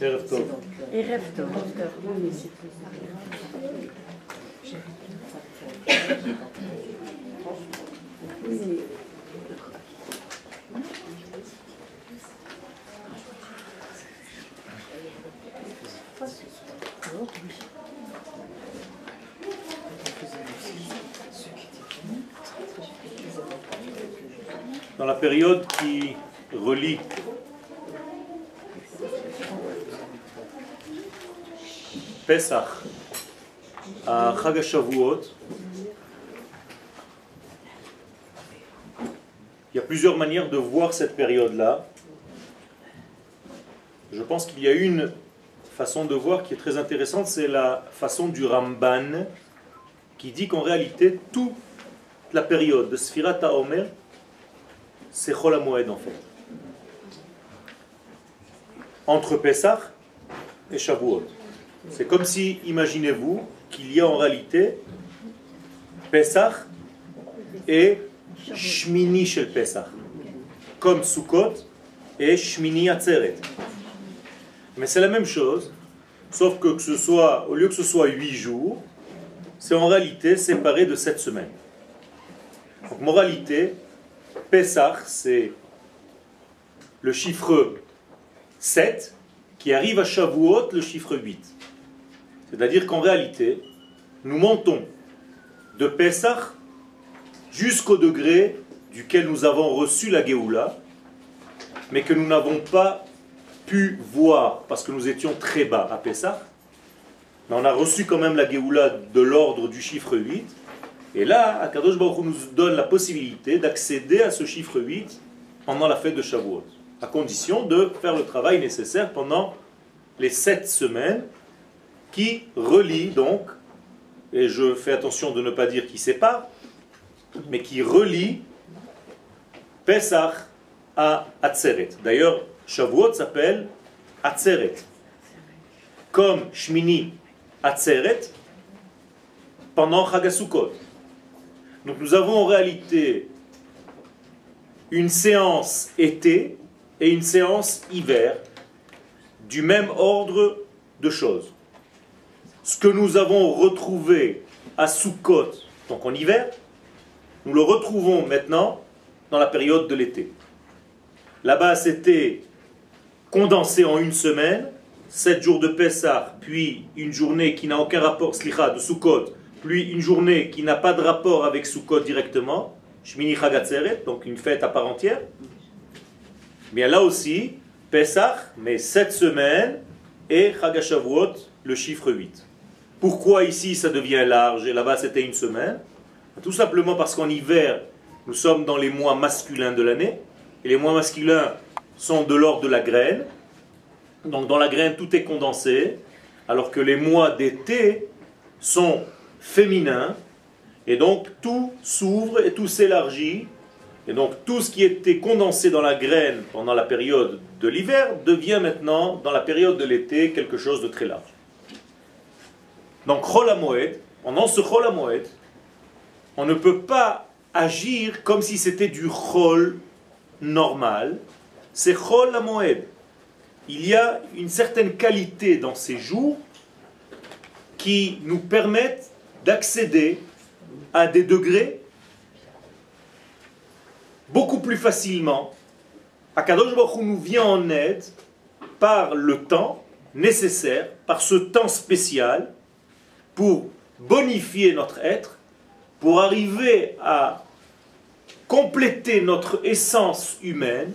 ערב טוב. ערב טוב. Dans la période qui relie Pesach à Chag il y a plusieurs manières de voir cette période-là. Je pense qu'il y a une façon de voir qui est très intéressante, c'est la façon du Ramban, qui dit qu'en réalité, toute la période de Sfirat HaOmer, c'est Chol HaMoed en fait. Entre Pesach et Shavuot. C'est comme si, imaginez-vous, qu'il y a en réalité Pesach et Shmini Shel Pesach. Comme Sukkot et Shmini Atzeret. Mais c'est la même chose, sauf que, que ce soit, au lieu que ce soit huit jours, c'est en réalité séparé de sept semaines. Donc, moralité, Pesach, c'est le chiffre 7 qui arrive à Shavuot, le chiffre 8. C'est-à-dire qu'en réalité, nous montons de Pesach jusqu'au degré duquel nous avons reçu la Géoula, mais que nous n'avons pas pu voir parce que nous étions très bas à Pesach. Mais on a reçu quand même la Géoula de l'ordre du chiffre 8. Et là, Akadosh Baruch nous donne la possibilité d'accéder à ce chiffre 8 pendant la fête de Shavuot, à condition de faire le travail nécessaire pendant les sept semaines qui relient donc, et je fais attention de ne pas dire qui sépare, mais qui relie Pesach à Atzeret. D'ailleurs, Shavuot s'appelle Atzeret. Comme Shmini Atzeret pendant Chagasukot. Donc nous avons en réalité une séance été et une séance hiver du même ordre de choses. Ce que nous avons retrouvé à Sukkot, donc en hiver, nous le retrouvons maintenant dans la période de l'été. Là-bas, c'était condensé en une semaine, sept jours de Pessah, puis une journée qui n'a aucun rapport, slicha, de Sukkot, puis une journée qui n'a pas de rapport avec Sukkot directement, Shmini Chagatzeret, donc une fête à part entière. Bien là aussi, Pesach, mais sept semaines, et Chagashavuot, le chiffre 8. Pourquoi ici ça devient large et là-bas c'était une semaine? Tout simplement parce qu'en hiver, nous sommes dans les mois masculins de l'année, et les mois masculins sont de l'ordre de la graine. Donc dans la graine, tout est condensé, alors que les mois d'été sont féminins, et donc tout s'ouvre et tout s'élargit, et donc tout ce qui était condensé dans la graine pendant la période de l'hiver devient maintenant, dans la période de l'été, quelque chose de très large. Donc Chol pendant ce Chol on ne peut pas agir comme si c'était du Chol normal, c'est Chol HaMoed. Il y a une certaine qualité dans ces jours qui nous permettent d'accéder à des degrés beaucoup plus facilement. Akadosh Baruch nous vient en aide par le temps nécessaire, par ce temps spécial, pour bonifier notre être, pour arriver à compléter notre essence humaine,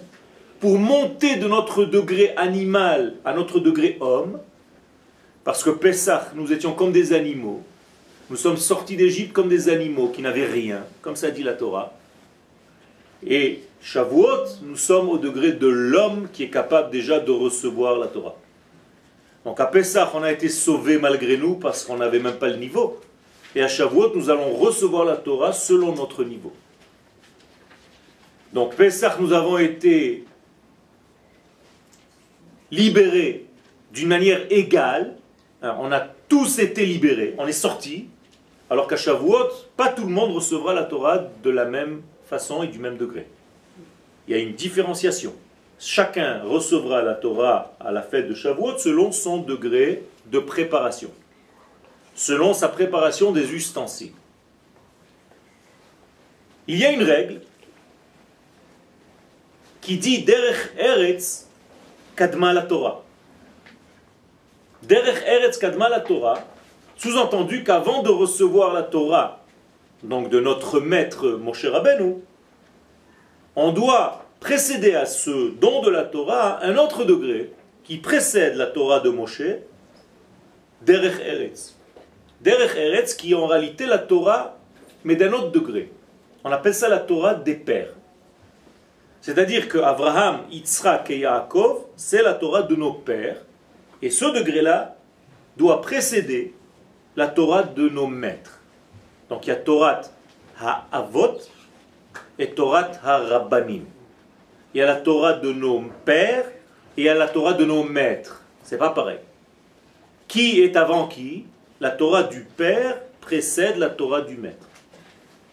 pour monter de notre degré animal à notre degré homme, parce que Pessah, nous étions comme des animaux, nous sommes sortis d'Égypte comme des animaux qui n'avaient rien, comme ça dit la Torah. Et Shavuot, nous sommes au degré de l'homme qui est capable déjà de recevoir la Torah. Donc à Pessah, on a été sauvés malgré nous parce qu'on n'avait même pas le niveau. Et à Shavuot, nous allons recevoir la Torah selon notre niveau. Donc Pessah, nous avons été libérés d'une manière égale. On a tous été libérés, on est sortis. Alors qu'à Shavuot, pas tout le monde recevra la Torah de la même façon et du même degré. Il y a une différenciation. Chacun recevra la Torah à la fête de Shavuot selon son degré de préparation, selon sa préparation des ustensiles. Il y a une règle qui dit Derech Eretz Kadma la Torah. Derech Eretz Kadma la Torah, sous-entendu qu'avant de recevoir la Torah, donc de notre maître Moshe Rabbeinu, on doit précéder à ce don de la Torah un autre degré qui précède la Torah de Moshe, Derech Eretz. Derech Eretz qui est en réalité la Torah, mais d'un autre degré. On appelle ça la Torah des pères. C'est-à-dire que Abraham, Yitzhak et Yaakov, c'est la Torah de nos pères. Et ce degré-là doit précéder la Torah de nos maîtres. Donc il y a Torah ha-avot et Torah ha-rabbanim. Y a la Torah de nos pères et a la Torah de nos maîtres. C'est pas pareil. Qui est avant qui? La Torah du père précède la Torah du maître.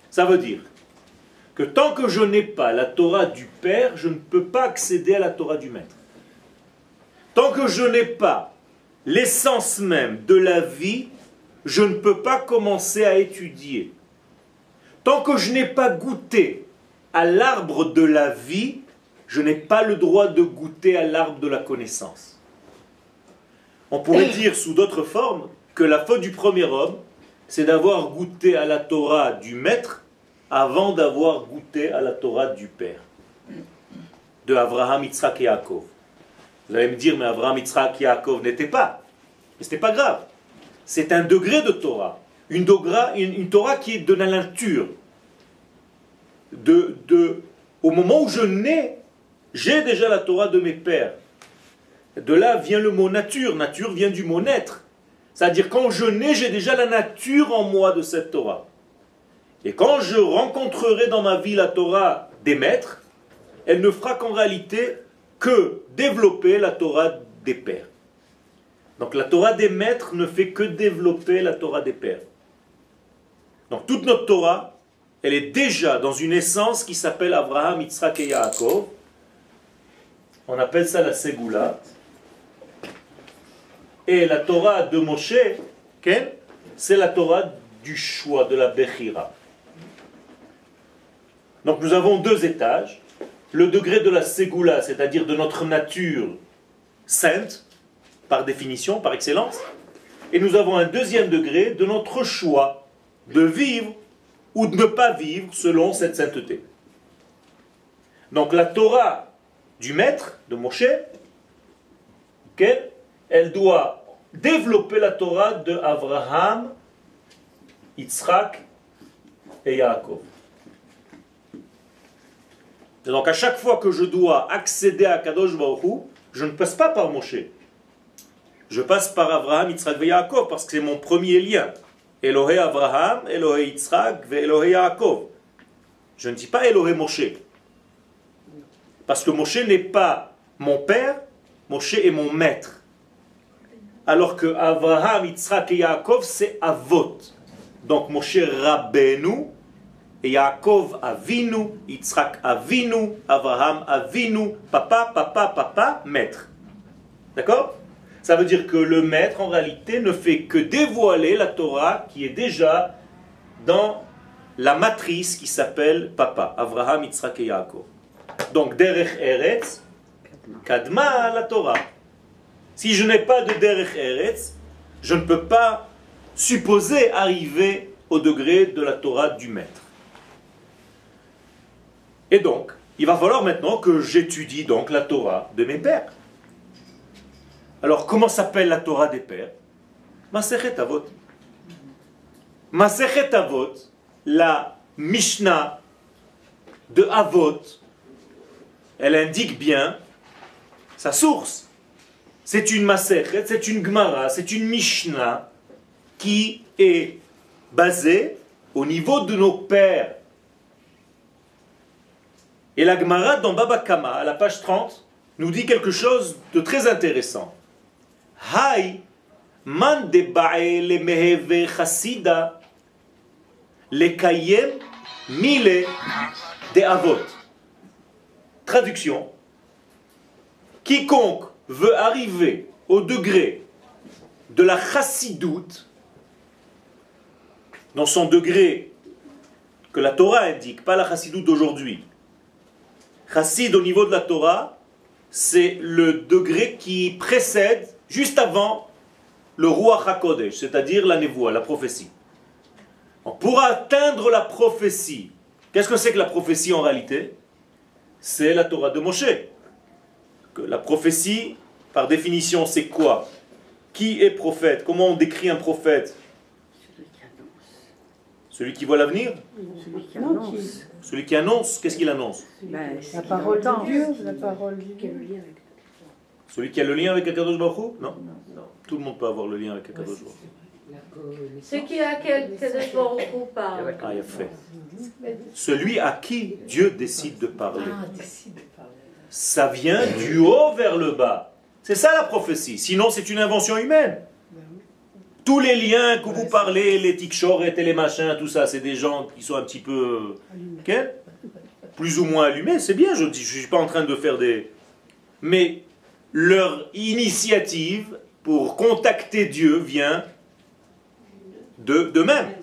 Ça veut dire que tant que je n'ai pas la Torah du père, je ne peux pas accéder à la Torah du maître. Tant que je n'ai pas l'essence même de la vie, je ne peux pas commencer à étudier. Tant que je n'ai pas goûté à l'arbre de la vie, je n'ai pas le droit de goûter à l'arbre de la connaissance. On pourrait dire sous d'autres formes que la faute du premier homme, c'est d'avoir goûté à la Torah du maître avant d'avoir goûté à la Torah du père, de Abraham, Yitzhak et Yaakov. Vous allez me dire, mais Abraham, Yitzhak et Yaakov n'étaient pas. Mais ce n'est pas grave. C'est un degré de Torah. Une, une, Torah qui est de la nature. De, de, au moment où je nais, j'ai déjà la Torah de mes pères. De là vient le mot nature. Nature vient du mot naître. C'est-à-dire quand je nais, j'ai déjà la nature en moi de cette Torah. Et quand je rencontrerai dans ma vie la Torah des maîtres, elle ne fera qu'en réalité que développer la Torah des pères. Donc la Torah des maîtres ne fait que développer la Torah des pères. Donc toute notre Torah, elle est déjà dans une essence qui s'appelle Abraham, Yitzhak et Yaakov. On appelle ça la Ségoula. Et la Torah de Moshe, c'est la Torah du choix, de la Bechira. Donc nous avons deux étages. Le degré de la Ségoula, c'est-à-dire de notre nature sainte, par définition, par excellence. Et nous avons un deuxième degré de notre choix de vivre ou de ne pas vivre selon cette sainteté. Donc la Torah du maître, de Moshe, elle doit développer la Torah de Abraham, Yitzhak et Yaakov. Donc à chaque fois que je dois accéder à Kadosh Baruch je ne passe pas par Moshe. Je passe par Abraham, Yitzhak et Yaakov parce que c'est mon premier lien. Elohé Abraham, Elohé Yitzhak, Elohé Yaakov. Je ne dis pas Elohé Moshe. Parce que Moshe n'est pas mon père, Moshe est mon maître. Alors que Abraham, Yitzhak et Yaakov, c'est Avot. Donc Moshe Rabbeinu, et Yaakov Avinu, Yitzhak Avinu, Abraham Avinu, papa, papa, papa, maître. D'accord? Ça veut dire que le maître, en réalité, ne fait que dévoiler la Torah qui est déjà dans la matrice qui s'appelle papa, Abraham, Yitzhak et Yaakov. Donc, Derech Eretz, Kadma la Torah. Si je n'ai pas de Derech Eretz, je ne peux pas supposer arriver au degré de la Torah du maître. Et donc, il va falloir maintenant que j'étudie donc la Torah de mes pères. Alors, comment s'appelle la Torah des pères? Masechet Avot. Masechet Avot, la Mishnah de Avot, elle indique bien sa source. C'est une Masechet, c'est une Gemara, c'est une Mishnah qui est basée au niveau de nos pères et la Gemara dans Baba Kama, à la page 30, nous dit quelque chose de très intéressant. Man de le kayem mile de avot. Traduction. quiconque veut arriver au degré de la chassidoute, dans son degré que la Torah indique, pas la chassidoute d'aujourd'hui. Chassid au niveau de la Torah, c'est le degré qui précède, juste avant, le roi HaKodesh, c'est-à-dire la névoie, la prophétie. Pour atteindre la prophétie, qu'est-ce que c'est que la prophétie en réalité? C'est la Torah de Moshe. Que la prophétie, par définition, c'est quoi? Qui est prophète? Comment on décrit un prophète? Celui qui voit l'avenir? Celui qui annonce. Celui qui annonce, qu'est-ce qu'il annonce? Ben, La parole de Dieu, la parole de Dieu. Celui qui a le lien avec Akadosh Baruch Hu? Non. Tout le monde peut avoir le lien avec Akadosh Baruch Hu. Ce qui beaucoup parle. Ah, il a fait. Celui à qui Dieu décide de parler. Ça vient du haut vers le bas. C'est ça la prophétie. Sinon, c'est une invention humaine. Tous les liens que vous parlez, les tikshorets et les machins, tout ça, c'est des gens qui sont un petit peu. Plus ou moins allumés, c'est bien, je ne suis pas en train de faire des. Mais leur initiative pour contacter Dieu vient de d'eux-mêmes.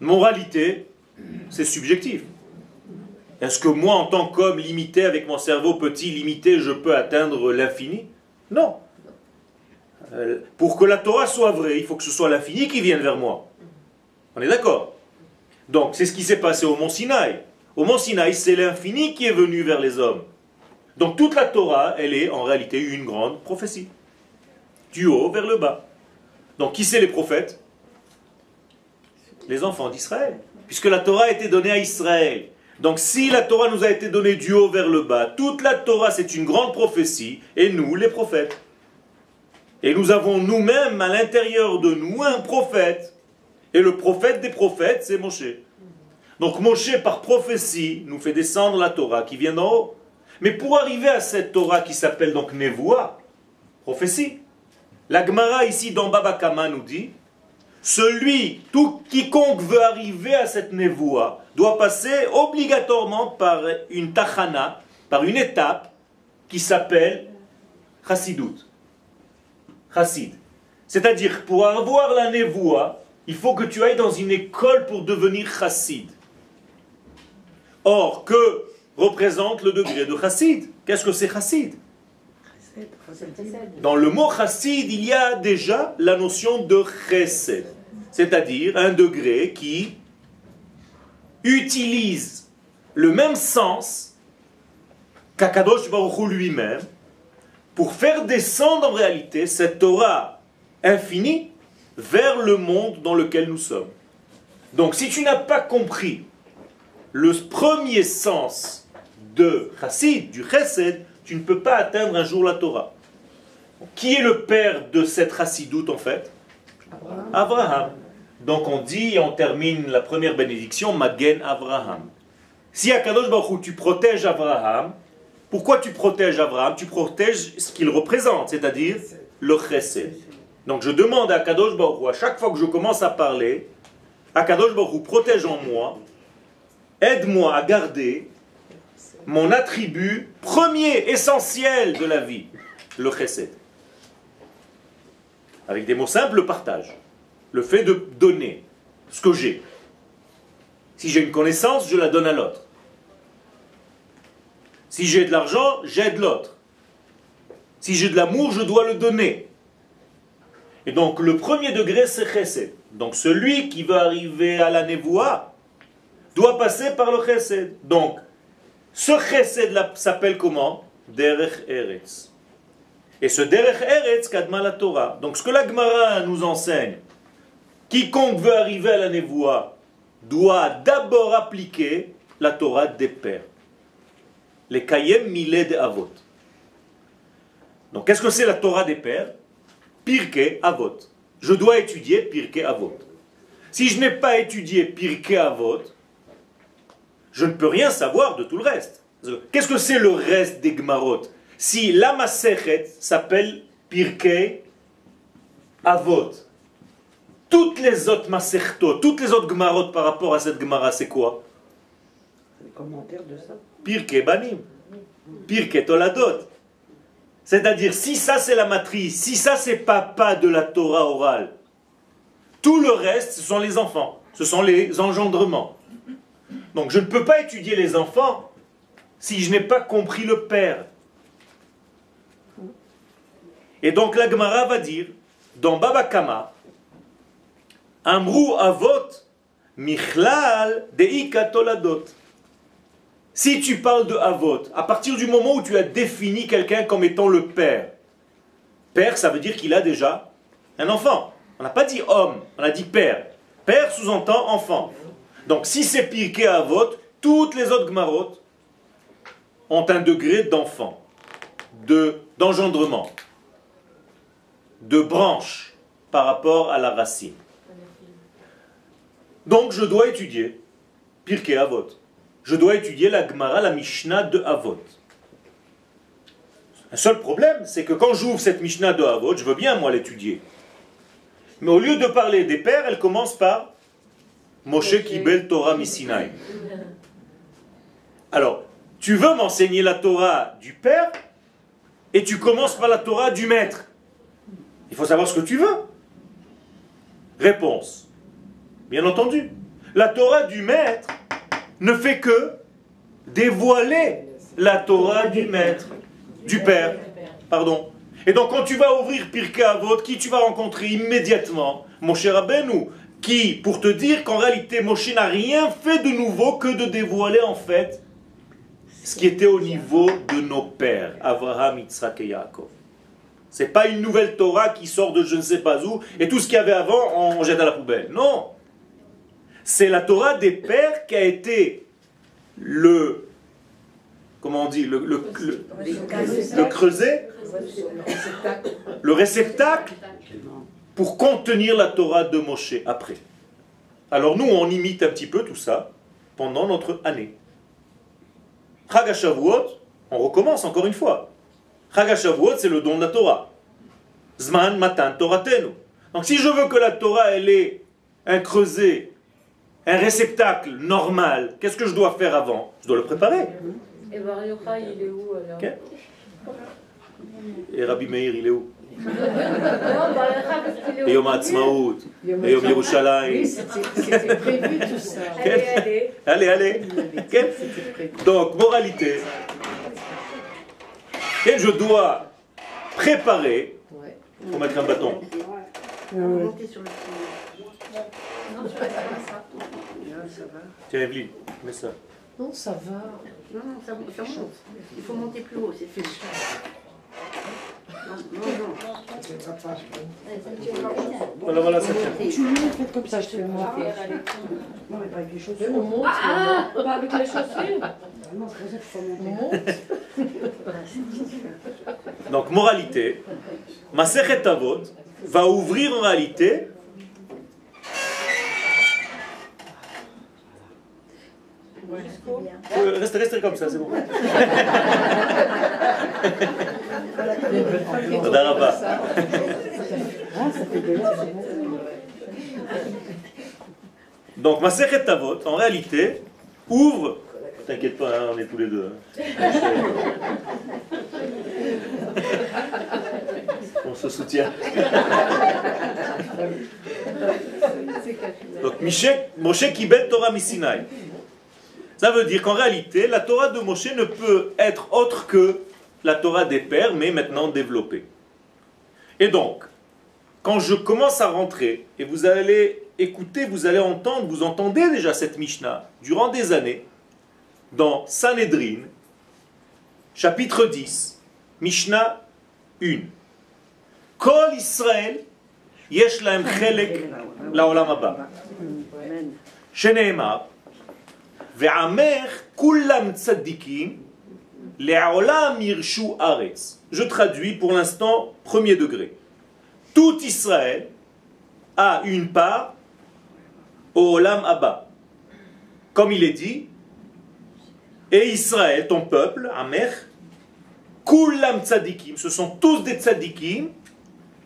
Moralité, c'est subjectif. Est-ce que moi, en tant qu'homme limité, avec mon cerveau petit, limité, je peux atteindre l'infini? Non. Euh, Pour que la Torah soit vraie, il faut que ce soit l'infini qui vienne vers moi. On est d'accord? Donc, c'est ce qui s'est passé au mont Sinaï. Au mont Sinaï, c'est l'infini qui est venu vers les hommes. Donc, toute la Torah, elle est en réalité une grande prophétie. Du haut vers le bas. Donc, qui c'est les prophètes? Les enfants d'Israël. Puisque la Torah a été donnée à Israël. Donc si la Torah nous a été donnée du haut vers le bas, toute la Torah c'est une grande prophétie, et nous les prophètes. Et nous avons nous-mêmes à l'intérieur de nous un prophète. Et le prophète des prophètes, c'est Moshe. Donc Moshe, par prophétie, nous fait descendre la Torah qui vient d'en haut. Mais pour arriver à cette Torah qui s'appelle donc Nevoa, prophétie, la Gemara ici dans Baba Kama nous dit celui, tout quiconque veut arriver à cette Nevoa, doit passer obligatoirement par une tachana, par une étape qui s'appelle Chassidut. Chassid. C'est-à-dire, pour avoir la Nevoa, il faut que tu ailles dans une école pour devenir chassid. Or, que représente le degré de chassid? Qu'est-ce que c'est chassid? Dans le mot chassid, il y a déjà la notion de chesed, c'est-à-dire un degré qui utilise le même sens qu'Akadosh Baruch lui-même pour faire descendre en réalité cette Torah infinie vers le monde dans lequel nous sommes. Donc si tu n'as pas compris le premier sens de chassid, du chesed, tu ne peux pas atteindre un jour la Torah. Qui est le père de cette chassidoute en fait? Abraham. Donc on dit, et on termine la première bénédiction, Magen Abraham. Si à Kadosh Baruch tu protèges Abraham, pourquoi tu protèges Abraham? Tu protèges ce qu'il représente, c'est-à-dire le chesed. Donc je demande à Kadosh Baruch à chaque fois que je commence à parler, à Kadosh Baruch protège en moi, aide-moi à garder mon attribut premier, essentiel de la vie, le chesed. Avec des mots simples, le partage. Le fait de donner ce que j'ai. Si j'ai une connaissance, je la donne à l'autre. Si j'ai de l'argent, j'aide l'autre. Si j'ai de l'amour, je dois le donner. Et donc le premier degré, c'est chesed. Donc celui qui veut arriver à la névoie doit passer par le chesed. Donc ce chesed s'appelle comment? Derech Eretz. Et ce Derech Eretz kadma la Torah. Donc ce que la Gemara nous enseigne, quiconque veut arriver à la névoie doit d'abord appliquer la Torah des pères. Les Kayem Miled Avot. Donc qu'est-ce que c'est la Torah des pères? Pirke Avot. Je dois étudier Pirke Avot. Si je n'ai pas étudié Pirke Avot, je ne peux rien savoir de tout le reste. Qu'est-ce que c'est le reste des Gmarot? Si la Masechet s'appelle Pirke Avot, toutes les autres Masertot, toutes les autres Gmarot par rapport à cette Gemara, c'est quoi? Les commentaires de ça. Pirke Banim, Pirke Toladot. C'est-à-dire, si ça c'est la matrice, si ça c'est papa de la Torah orale, tout le reste, ce sont les enfants, ce sont les engendrements. Donc je ne peux pas étudier les enfants si je n'ai pas compris le père. Et donc la Gemara va dire, dans Baba Kama, Amrou Avot, Michlal Deika Toladot. Si tu parles de Avot, à partir du moment où tu as défini quelqu'un comme étant le père, père, ça veut dire qu'il a déjà un enfant. On n'a pas dit homme, on a dit père. Père sous-entend enfant. Donc si c'est pire Avot, toutes les autres Gmarot ont un degré d'enfant, de, d'engendrement, de branche par rapport à la racine. Donc je dois étudier Pirkei Avot. Je dois étudier la Gemara, la Mishnah de Avot. Un seul problème, c'est que quand j'ouvre cette Mishnah de Avot, je veux bien moi l'étudier. Mais au lieu de parler des pères, elle commence par Moshe Kibel Torah Misinai. Alors, tu veux m'enseigner la Torah du père et tu commences par la Torah du maître. Il faut savoir ce que tu veux. Réponse. Bien entendu. La Torah du maître ne fait que dévoiler la Torah du maître, du père. Pardon. Et donc quand tu vas ouvrir Pirkei Avot, qui tu vas rencontrer immédiatement? Moshe Rabbeinu, qui, pour te dire qu'en réalité Moshe n'a rien fait de nouveau que de dévoiler en fait ce qui était au niveau de nos pères, Abraham, Yitzhak et Yaakov. C'est pas une nouvelle Torah qui sort de je ne sais pas où et tout ce qu'il y avait avant on jette à la poubelle. Non. C'est la Torah des pères qui a été le comment on dit le, le, le creuset, le réceptacle pour contenir la Torah de Moshe après. Alors nous, on imite un petit peu tout ça pendant notre année. Chagashavuot, on recommence encore une fois. Chagashavuot, c'est le don de la Torah. Zman matan Toratenu. Donc si je veux que la Torah, elle ait un creuset, un réceptacle normal, qu'est-ce que je dois faire avant? Je dois le préparer. Et Bar Yochai, il est où alors? Et Rabbi Meir, il est où? C'était prévu tout ça. Allez, allez. Allez, allez. Ok Donc, moralité. Et je dois préparer. Faut mettre un bâton. Tiens, Evelyne, mets ça. Non, ça va. Non, non, ça, ça monte. Il faut monter plus haut, c'est fait. Non, non, non. Voilà, voilà, ça tient. Tu me faites comme ça, je te le montre. Non, mais pas avec les On chaussures. monte. Ah, pas avec les chaussures. Non, c'est pour ça qu'il faut on monter. monte. Donc, moralité. Masechet Avot va ouvrir en réalité Euh, Restez, restez comme ça, c'est bon. De l'eau. Donc, Masechet Avot, en réalité, ouvre. T'inquiète pas, hein, on est tous les deux. hein. On se soutient. Donc, Moshe Kibet Torah Misinaï. Ça veut dire qu'en réalité, la Torah de Moshe ne peut être autre que la Torah des pères, mais maintenant développée. Et donc, quand je commence à rentrer, et vous allez écouter, vous allez entendre, vous entendez déjà cette Mishnah durant des années, dans Sanhedrin, chapitre 10, Mishnah 1. Kol Israël, yesh lahem chelek laolam haba. Ve'amer kulam tzadikim, je traduis pour l'instant premier degré. Tout Israël a une part au Olam Abba. Comme il est dit, et Israël, ton peuple, Amech, Kulam tzadikim, ce sont tous des tzadikim,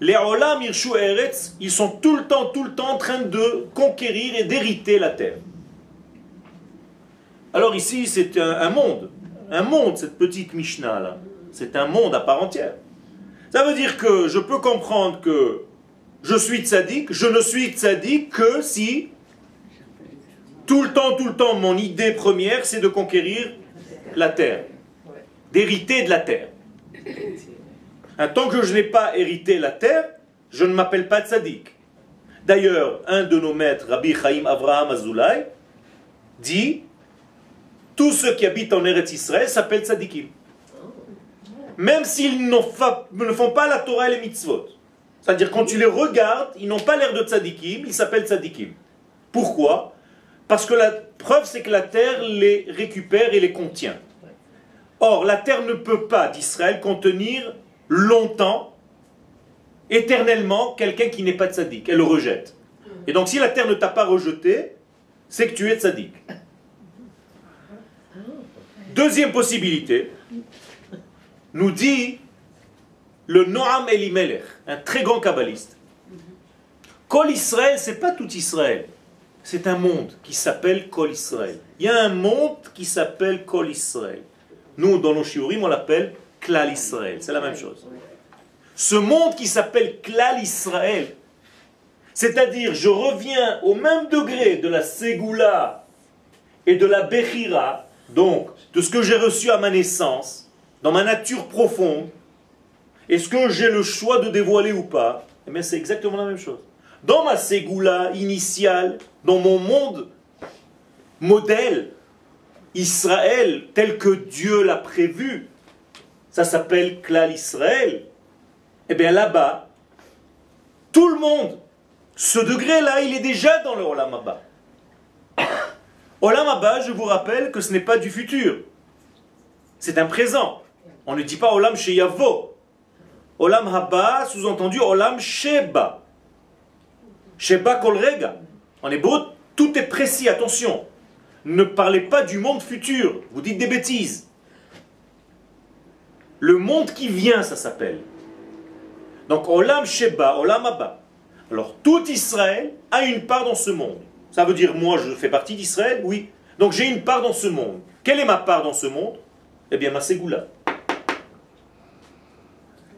les Olam Irshu Eretz, ils sont tout le temps, tout le temps en train de conquérir et d'hériter la terre. Alors ici, c'est un monde, un monde, cette petite Mishnah là. C'est un monde à part entière. Ça veut dire que je peux comprendre que je suis tzaddik, je ne suis tzaddik que si tout le temps, tout le temps, mon idée première, c'est de conquérir la terre, d'hériter de la terre. Hein, tant que je n'ai pas hérité la terre, je ne m'appelle pas tzaddik. D'ailleurs, un de nos maîtres, Rabbi Chaim Avraham Azoulay, dit tous ceux qui habitent en Eretz Israël s'appellent tzaddikim. Même s'ils ne font pas la Torah et les mitzvot. C'est-à-dire, quand tu les regardes, ils n'ont pas l'air de tzaddikim, ils s'appellent tzaddikim. Pourquoi? Parce que la preuve, c'est que la terre les récupère et les contient. Or, la terre ne peut pas, d'Israël, contenir longtemps, éternellement, quelqu'un qui n'est pas tzaddik. Elle le rejette. Et donc, si la terre ne t'a pas rejeté, c'est que tu es tzaddik. Deuxième possibilité, nous dit le Noam Elimelech, un très grand kabbaliste. Kol Israël, c'est pas tout Israël. C'est un monde qui s'appelle Kol Israël. Il y a un monde qui s'appelle Kol Israël. Nous, dans nos shiurim, on l'appelle Klal Israël. C'est la même chose. Ce monde qui s'appelle Klal Israël, c'est-à-dire je reviens au même degré de la Ségoula et de la Bechira, donc de ce que j'ai reçu à ma naissance, dans ma nature profonde, est-ce que j'ai le choix de dévoiler ou pas? Eh bien, c'est exactement la même chose. Dans ma Ségoula initiale, dans mon monde modèle, Israël tel que Dieu l'a prévu, ça s'appelle Klal Israël. Eh bien là-bas, tout le monde, ce degré-là, il est déjà dans le Olam. Olam Abba, je vous rappelle que ce n'est pas du futur. C'est un présent. On ne dit pas Olam Sheyavo. Olam Haba, sous-entendu Olam Sheba. Sheba Kolrega. En hébreu, tout est précis, attention. Ne parlez pas du monde futur. Vous dites des bêtises. Le monde qui vient, ça s'appelle. Donc Olam Sheba, Olam Haba. Alors tout Israël a une part dans ce monde. Ça veut dire moi je fais partie d'Israël Oui. Donc j'ai une part dans ce monde. Quelle est ma part dans ce monde? Eh bien ma Ségoula.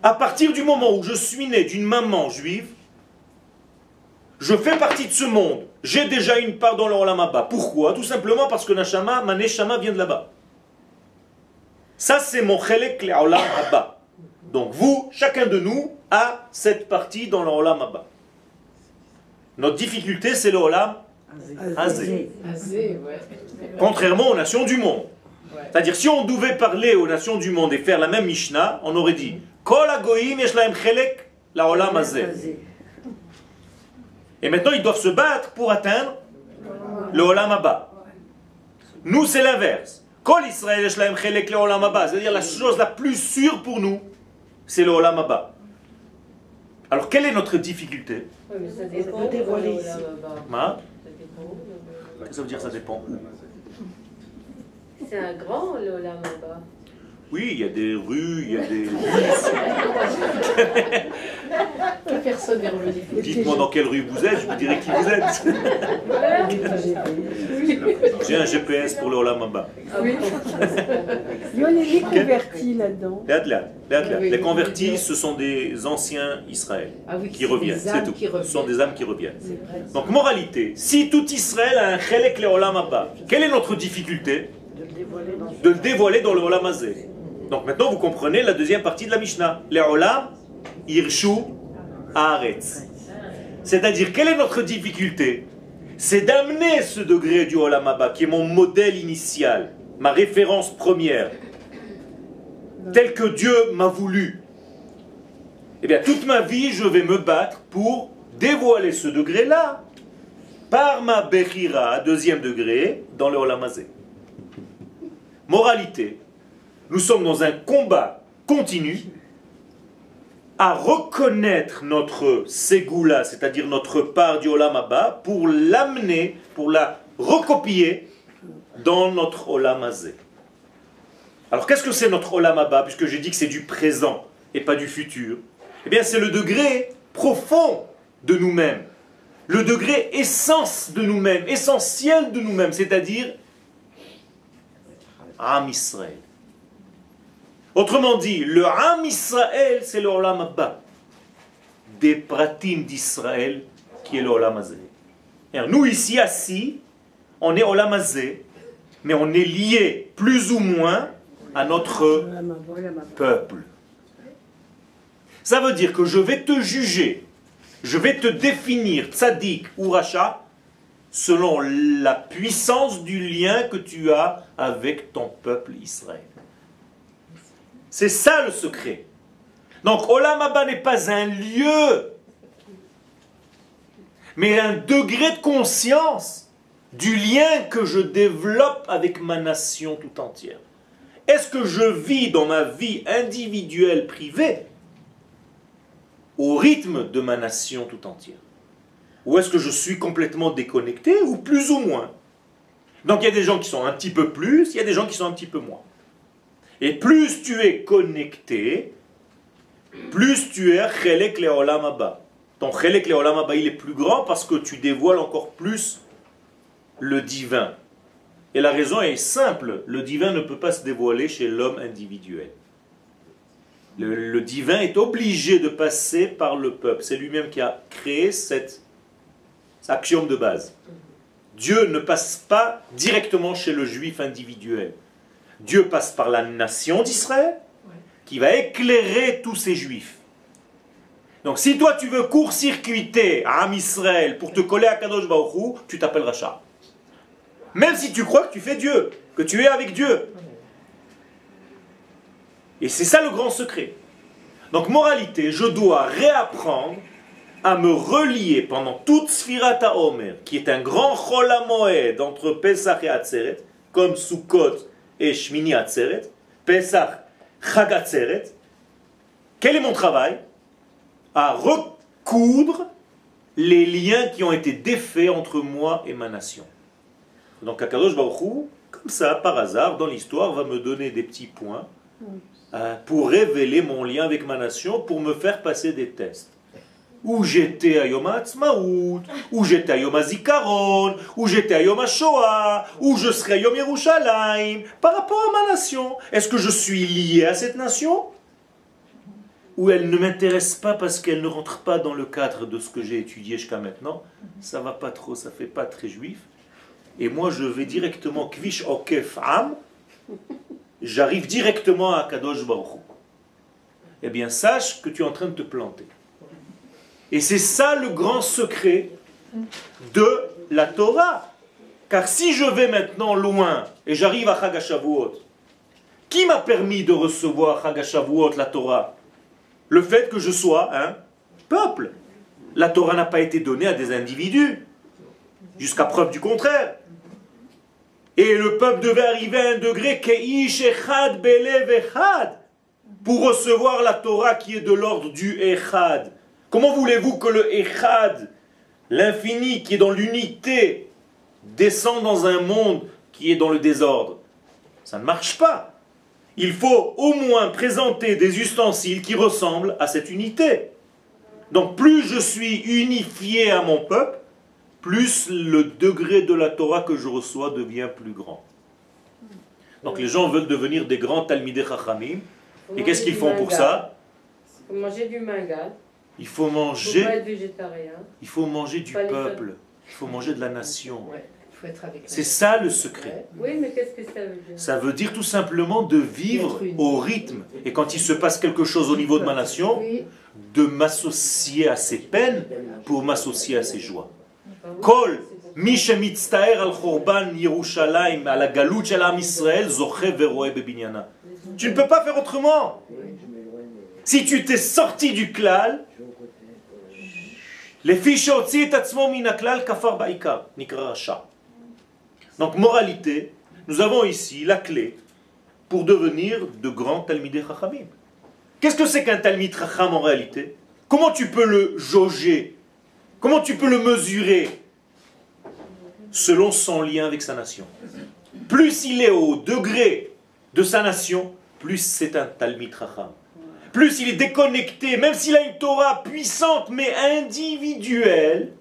À partir du moment où je suis né d'une maman juive, je fais partie de ce monde. J'ai déjà une part dans Haba. Pourquoi? Tout simplement parce que Nashama, ma Neshama vient de là-bas. Ça c'est mon Chelek Haba. Donc vous, chacun de nous, a cette partie dans le Olam Haba. Notre difficulté, c'est le Azé, ouais. Contrairement aux nations du monde. C'est-à-dire, si on devait parler aux nations du monde et faire la même Mishnah, on aurait dit Kol chelek la olam. Et maintenant, ils doivent se battre pour atteindre le olam haba. Nous, c'est l'inverse. Kol Israël chelek la olam haba. C'est-à-dire, la chose la plus sûre pour nous, c'est le olam haba. Alors, quelle est notre difficulté? Oui, mais ça dépend. Que ça veut dire ça dépend C'est un grand, le Olam Abba. Oui, il y a des rues, il y a des... Que personne n'est revenu. Dites-moi dans quelle rue vous êtes, je vous dirai qui vous êtes. J'ai un GPS pour le Olam Haba. Oui. Il y a les convertis là-dedans. Les convertis, ce sont des anciens Israël Ah qui reviennent, c'est tout. Ce sont des âmes qui reviennent. Donc, moralité, si tout Israël a un Chelek le Olam Haba, quelle est notre difficulté De le dévoiler dans le Olam Hazé. Donc maintenant, vous comprenez la deuxième partie de la Mishnah. Le Olam, Irshu, Haaretz. C'est-à-dire, quelle est notre difficulté? C'est d'amener ce degré du Olam Haba, qui est mon modèle initial, ma référence première, tel que Dieu m'a voulu. Eh bien, toute ma vie, je vais me battre pour dévoiler ce degré-là par ma Bechira, deuxième degré, dans le Olam Hazé. Moralité, nous sommes dans un combat continu à reconnaître notre Ségoula, c'est-à-dire notre part du Olam Abba, pour l'amener, pour la recopier dans notre Olam Hazé. Alors qu'est-ce que c'est notre Olam Abba, puisque j'ai dit que c'est du présent et pas du futur? Eh bien c'est le degré profond de nous-mêmes, le degré essence de nous-mêmes, essentiel de nous-mêmes, c'est-à-dire Am Israël. Autrement dit, le Ham Israël, c'est le Olam Abba. Des pratim d'Israël, qui est le Olam Hazé. Et Nous, ici, assis, on est Olam Hazé, mais on est lié plus ou moins à notre peuple. Ça veut dire que je vais te juger, je vais te définir, tzaddik ou racha, selon la puissance du lien que tu as avec ton peuple Israël. C'est ça le secret. Donc Olam Abba n'est pas un lieu, mais un degré de conscience du lien que je développe avec ma nation tout entière. Est-ce que je vis dans ma vie individuelle privée au rythme de ma nation tout entière? Ou est-ce que je suis complètement déconnecté ou plus ou moins? Donc il y a des gens qui sont un petit peu plus, il y a des gens qui sont un petit peu moins. Et plus tu es connecté, plus tu es Chelek Leolam Abba. Ton Chelek Leolam Abba, il est plus grand parce que tu dévoiles encore plus le divin. Et la raison est simple, le divin ne peut pas se dévoiler chez l'homme individuel. Le, le divin est obligé de passer par le peuple. C'est lui-même qui a créé cet axiome de base. Dieu ne passe pas directement chez le juif individuel. Dieu passe par la nation d'Israël qui va éclairer tous ces juifs. Donc si toi tu veux court-circuiter Am Israël pour te coller à Kadosh Baruch Hu, tu t'appelles Racha. Même si tu crois que tu fais Dieu, que tu es avec Dieu. Et c'est ça le grand secret. Donc moralité, je dois réapprendre à me relier pendant toute Sfirata Omer, qui est un grand Chol HaMoed entre Pesach et Atzeret, comme Sukkot et Shmini Atzeret, Pesach, Chag Atzeret. Quel est mon travail À recoudre les liens qui ont été défaits entre moi et ma nation. Donc Akadosh Baruch Hu, comme ça, par hasard, dans l'histoire, va me donner des petits points euh, pour révéler mon lien avec ma nation, pour me faire passer des tests. Où j'étais à Yom HaAtzmaout, où j'étais à Yom HaZikaron, où j'étais à Yom HaShoah, où je serai à Yom Yerushalayim, par rapport à ma nation. Est-ce que je suis lié à cette nation? Ou elle ne m'intéresse pas parce qu'elle ne rentre pas dans le cadre de ce que j'ai étudié jusqu'à maintenant? Ça va pas trop, ça fait pas très juif. Et moi je vais directement Kvish Okef Am, j'arrive directement à Kadosh Baruch. Eh bien sache que tu es en train de te planter. Et c'est ça le grand secret de la Torah. Car si je vais maintenant loin et j'arrive à Chagashavuot, qui m'a permis de recevoir Chagashavuot, la Torah? Le fait que je sois un peuple. La Torah n'a pas été donnée à des individus, jusqu'à preuve du contraire. Et le peuple devait arriver à un degré pour recevoir la Torah qui est de l'ordre du Echad. Comment voulez-vous que le Echad, l'infini qui est dans l'unité, descend dans un monde qui est dans le désordre? Ça ne marche pas. Il faut au moins présenter des ustensiles qui ressemblent à cette unité. Donc plus je suis unifié à mon peuple, plus le degré de la Torah que je reçois devient plus grand. Donc les gens veulent devenir des grands Talmidei Chachamim. Et qu'est-ce qu'ils font pour ça? Faut manger du mangal. Il faut manger. Faut, manger du peuple. Il faut manger de la nation. C'est ça le secret. Mais qu'est-ce que ça veut dire? Tout simplement de vivre au rythme. Et quand il se passe quelque chose au niveau de ma nation, de m'associer à ses peines pour m'associer à ses joies. Kol, al Yerushalayim, Tu ne peux pas faire autrement. Si tu t'es sorti du klal, donc moralité, nous avons ici la clé pour devenir de grands talmidés chachamim. Qu'est-ce que c'est qu'un talmid chacham en réalité? Comment tu peux le jauger? Comment tu peux le mesurer? Selon son lien avec sa nation. Plus il est au degré de sa nation, plus c'est un talmid chacham. Plus il est déconnecté, même s'il a une Torah puissante mais individuelle,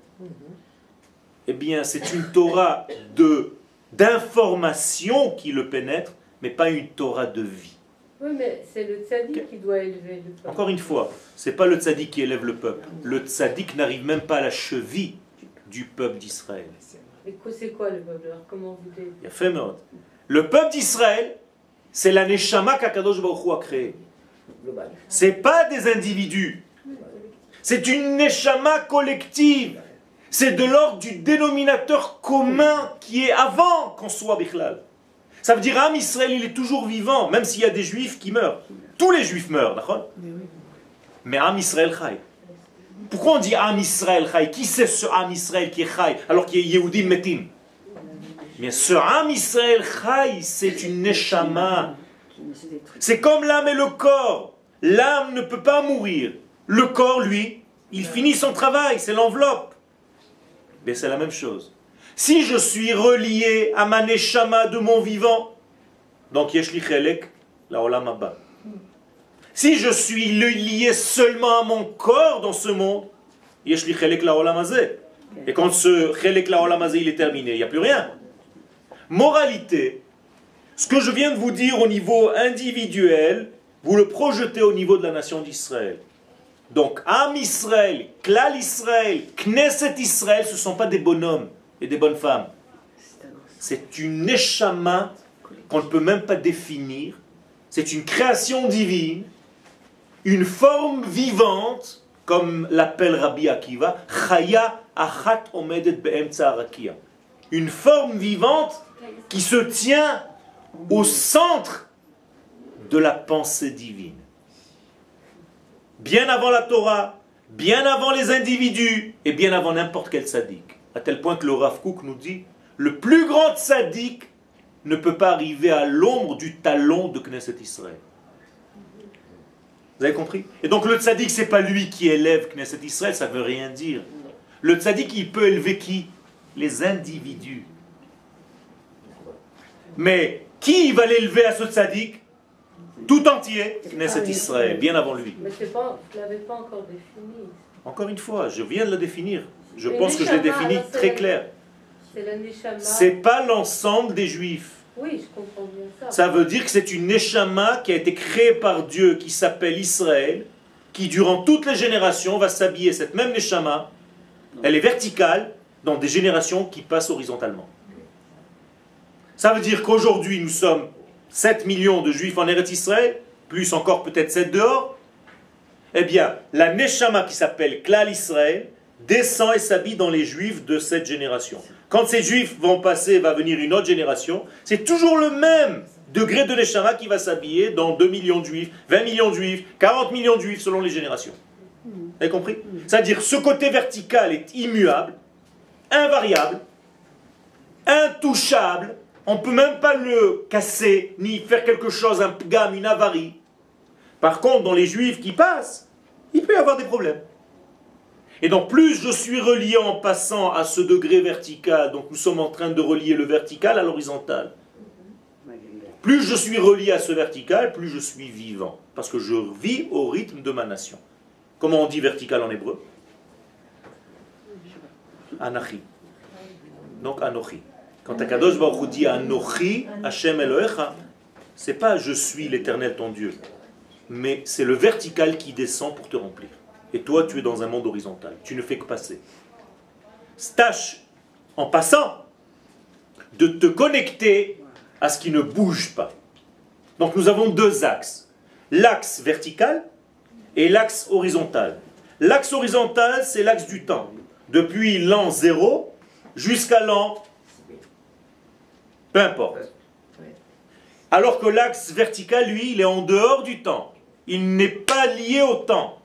eh bien c'est une Torah de d'information qui le pénètre, mais pas une Torah de vie. Oui, mais c'est le tzaddik qui doit élever le peuple. Encore une fois, c'est pas le tzaddik qui élève le peuple. Le tzaddik n'arrive même pas à la cheville du peuple d'Israël. Et quoi- c'est quoi le peuple? Alors, comment vous dites? Il y a fait merde. Le peuple d'Israël, c'est la neshama qu'Akadosh Baruch Hu a créée. C'est pas des individus. C'est une neshama collective. C'est de l'ordre du dénominateur commun qui est avant qu'on soit Bichlal. Ça veut dire Am Israël, il est toujours vivant, même s'il y a des juifs qui meurent. Tous les juifs meurent, d'accord? Mais Am Israël Chai. Pourquoi on dit Am Israël Chai? Qui c'est ce Am Israël qui est Chai alors qu'il y a Yehudim Metim? Mais ce Am Israël Chai, c'est une neshama. C'est comme l'âme et le corps. L'âme ne peut pas mourir. Le corps, lui, il finit son travail, c'est l'enveloppe. Mais c'est la même chose. Si je suis relié à ma neshama de mon vivant, donc yeshli chelek, la olam haba. Si je suis lié seulement à mon corps dans ce monde, yeshli chelek la olam. Et quand ce chelek la olam il est terminé, il n'y a plus rien. Moralité, ce que je viens de vous dire au niveau individuel, vous le projetez au niveau de la nation d'Israël. Donc, Am Israël, Klal Israël, Knesset Israël, ce ne sont pas des bonhommes et des bonnes femmes. C'est une neshama qu'on ne peut même pas définir. C'est une création divine, une forme vivante, comme l'appelle Rabbi Akiva, Chaya Achat Omedet. Une forme vivante qui se tient au centre de la pensée divine. Bien avant la Torah, bien avant les individus et bien avant n'importe quel sadique. À tel point que le Rav Kook nous dit le plus grand sadique ne peut pas arriver à l'ombre du talon de Knesset Israël. Vous avez compris? Et donc le tzaddik, c'est pas lui qui élève Knesset Israël, ça veut rien dire. Le tzaddik, il peut élever qui? Les individus. Mais qui va l'élever à ce tzaddik Tout entier, Knesset Israël, bien avant lui. Mais pas, vous ne l'avez pas encore défini. Encore une fois, je viens de le définir. Je Mais pense que je l'ai défini très la- clair. C'est pas l'ensemble des juifs. Oui, je comprends bien ça. Ça veut dire que c'est une neshama qui a été créée par Dieu, qui s'appelle Israël, qui durant toutes les générations va s'habiller. Cette même neshama, elle est verticale dans des générations qui passent horizontalement. Ça veut dire qu'aujourd'hui, nous sommes 7 millions de juifs en Eretz Israël, plus encore peut-être 7 dehors. Eh bien, la neshama qui s'appelle Klal Israël descend et s'habille dans les juifs de cette génération. Quand ces juifs vont passer, va venir une autre génération, c'est toujours le même degré de neshama qui va s'habiller dans 2 millions de juifs, 20 millions de juifs, 40 millions de juifs selon les générations. Vous avez compris? C'est-à-dire ce côté vertical est immuable, invariable, intouchable, on ne peut même pas le casser, ni faire quelque chose, un pgam, une avarie. Par contre, dans les juifs qui passent, il peut y avoir des problèmes. Et donc, plus je suis relié en passant à ce degré vertical, donc nous sommes en train de relier le vertical à l'horizontal, plus je suis relié à ce vertical, plus je suis vivant. Parce que je vis au rythme de ma nation. Comment on dit vertical en hébreu? Anachi. Donc Anochi. Quand Akadosh Baruch dit Anochi, Hashem Elohecha, c'est pas je suis l'éternel ton Dieu, mais c'est le vertical qui descend pour te remplir. Et toi, tu es dans un monde horizontal. Tu ne fais que passer. Tâche, en passant, de te connecter à ce qui ne bouge pas. Donc nous avons deux axes. L'axe vertical et l'axe horizontal. L'axe horizontal, c'est l'axe du temps. Depuis l'an 0 jusqu'à l'an... Peu importe. Alors que l'axe vertical, lui, il est en dehors du temps. Il n'est pas lié au temps.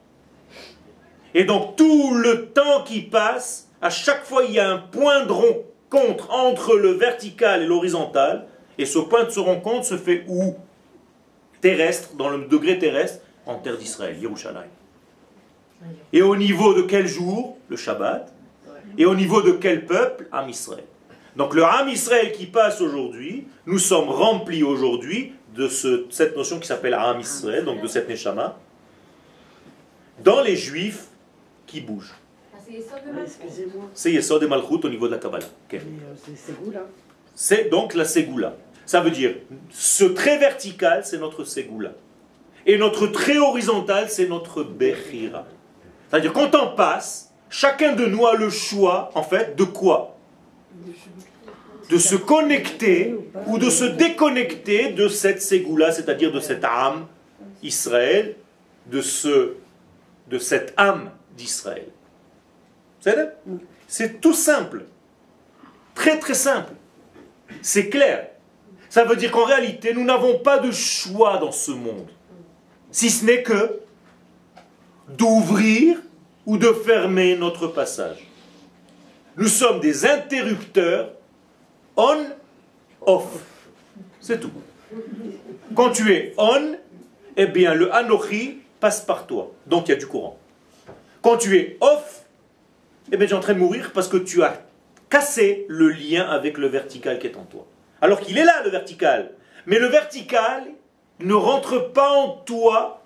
Et donc tout le temps qui passe, à chaque fois il y a un point de rencontre entre le vertical et l'horizontal, et ce point de se rencontre se fait où? Terrestre, dans le degré terrestre, en terre d'Israël, Yerushalayim. Et au niveau de quel jour? Le Shabbat. Et au niveau de quel peuple? Am Israël. Donc le Am Israël qui passe aujourd'hui, nous sommes remplis aujourd'hui de ce- cette notion qui s'appelle Am Israël, donc de cette Neshama, dans les Juifs qui bougent. Excusez-moi, C'est Yesod et Malchut au niveau de la Kabbalah. Euh. C'est donc la Ségoula. Ça veut dire, ce trait vertical, c'est notre Ségoula. Et notre trait horizontal, c'est notre Bechira. C'est-à-dire, quand on passe, chacun de nous a le choix, en fait, de quoi? De se connecter ou de se déconnecter de cette Ségoula, c'est-à-dire de cette âme Israël, de, de cette âme d'Israël. C'est tout simple. Très très simple. C'est clair. Ça veut dire qu'en réalité, nous n'avons pas de choix dans ce monde. Si ce n'est que d'ouvrir ou de fermer notre passage. Nous sommes des interrupteurs on, off. C'est tout. Quand tu es on, eh bien le anochi passe par toi. Donc il y a du courant. Quand tu es off, eh bien tu es en train de mourir parce que tu as cassé le lien avec le vertical qui est en toi. Alors qu'il est là, le vertical. Mais le vertical ne rentre pas en toi.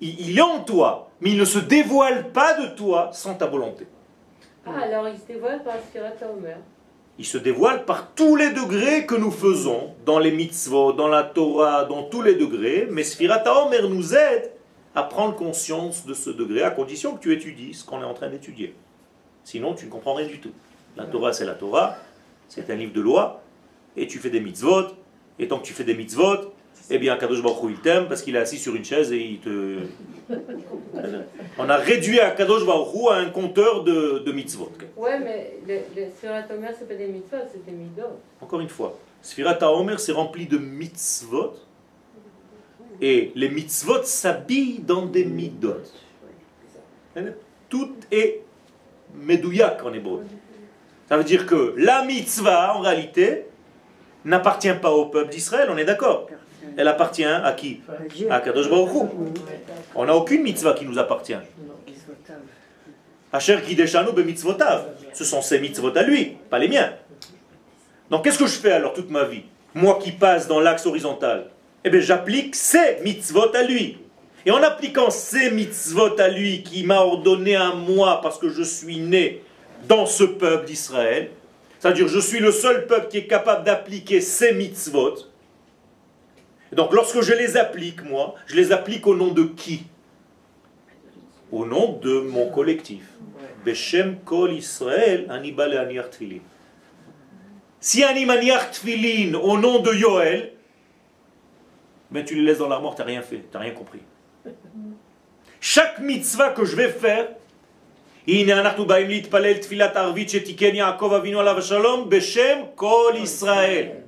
Il, est en toi, mais il ne se dévoile pas de toi sans ta volonté. Ah, alors il se dévoile par Sfirata Omer. Il se dévoile par tous les degrés que nous faisons, dans les mitzvot, dans la Torah, dans tous les degrés. Mais Sfirata Omer nous aide à prendre conscience de ce degré, à condition que tu étudies ce qu'on est en train d'étudier. Sinon, tu ne comprends rien du tout. La Torah, c'est la Torah, c'est un livre de loi, et tu fais des mitzvot, et tant que tu fais des mitzvot, eh bien, Kadosh Baruch Hu, il t'aime parce qu'il est assis sur une chaise et il te... On a réduit à Kadosh Baruch Hu à un compteur de, de mitzvot. Ouais, mais le, le Sfirat Omer, c'est pas des mitzvot, c'est des midot. Encore une fois, Sfirat Omer, c'est rempli de mitzvot, et les mitzvot s'habillent dans des midot. Tout est medouyak en hébreu. Ça veut dire que la mitzvah, en réalité, n'appartient pas au peuple d'Israël, on est d'accord Elle appartient à qui À Kadosh Baruch. On n'a aucune mitzvah qui nous appartient. Asher Kideshanu be mitzvotav. Ce sont ses mitzvot à lui, pas les miens. Donc qu'est-ce que je fais alors toute ma vie Moi qui passe dans l'axe horizontal, eh bien j'applique ses mitzvot à lui. Et en appliquant ces mitzvot à lui qui m'a ordonné à moi parce que je suis né dans ce peuple d'Israël, c'est-à-dire je suis le seul peuple qui est capable d'appliquer ces mitzvot. Donc lorsque je les applique, moi, je les applique au nom de qui? Au nom de mon collectif. Beshem kol Israël, anibale aniach tfilin. Si animaniach tfilin au nom de Yoel, mais tu les laisses dans l'armoire, tu n'as rien fait, tu n'as rien compris. Chaque mitzvah que je vais faire, Beshem Kol Israël.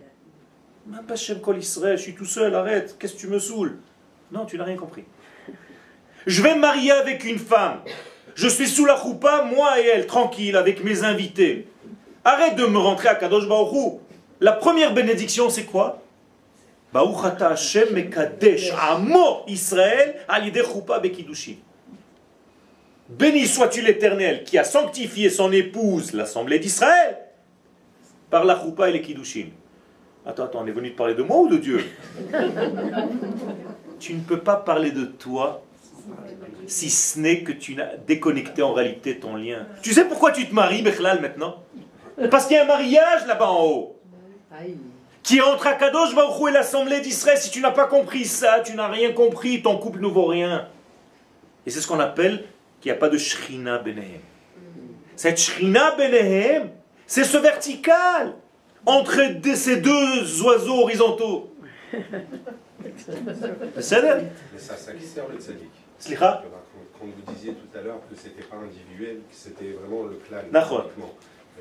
Même pas Kol je suis tout seul, arrête, qu'est-ce que tu me saoules? Non, tu n'as rien compris. Je vais me marier avec une femme. Je suis sous la choupa, moi et elle, tranquille, avec mes invités. Arrête de me rentrer à Kadosh Baruch La première bénédiction, c'est quoi? Hashem Mekadesh Amo Israël Alide Choupa Bekidushin. Béni sois-tu l'Éternel qui a sanctifié son épouse, l'Assemblée d'Israël, par la choupa et les kiddushin. Attends, attends, on est venu te parler de moi ou de Dieu? Tu ne peux pas parler de toi si ce n'est que tu n'as déconnecté en réalité ton lien. Tu sais pourquoi tu te maries, Bechlal, maintenant? Parce qu'il y a un mariage là-bas en haut. Qui est entre Akadosh Baruch et l'Assemblée d'Israël. Si tu n'as pas compris ça, tu n'as rien compris, ton couple ne vaut rien. Et c'est ce qu'on appelle qu'il n'y a pas de Shrina Benehem. Cette Shrina Benehem, c'est ce vertical entre ces deux oiseaux horizontaux. C'est ça, ça qui sert le tzaddik. Slicha Quand vous disiez tout à l'heure que c'était pas individuel, que c'était vraiment le clan. D'accord.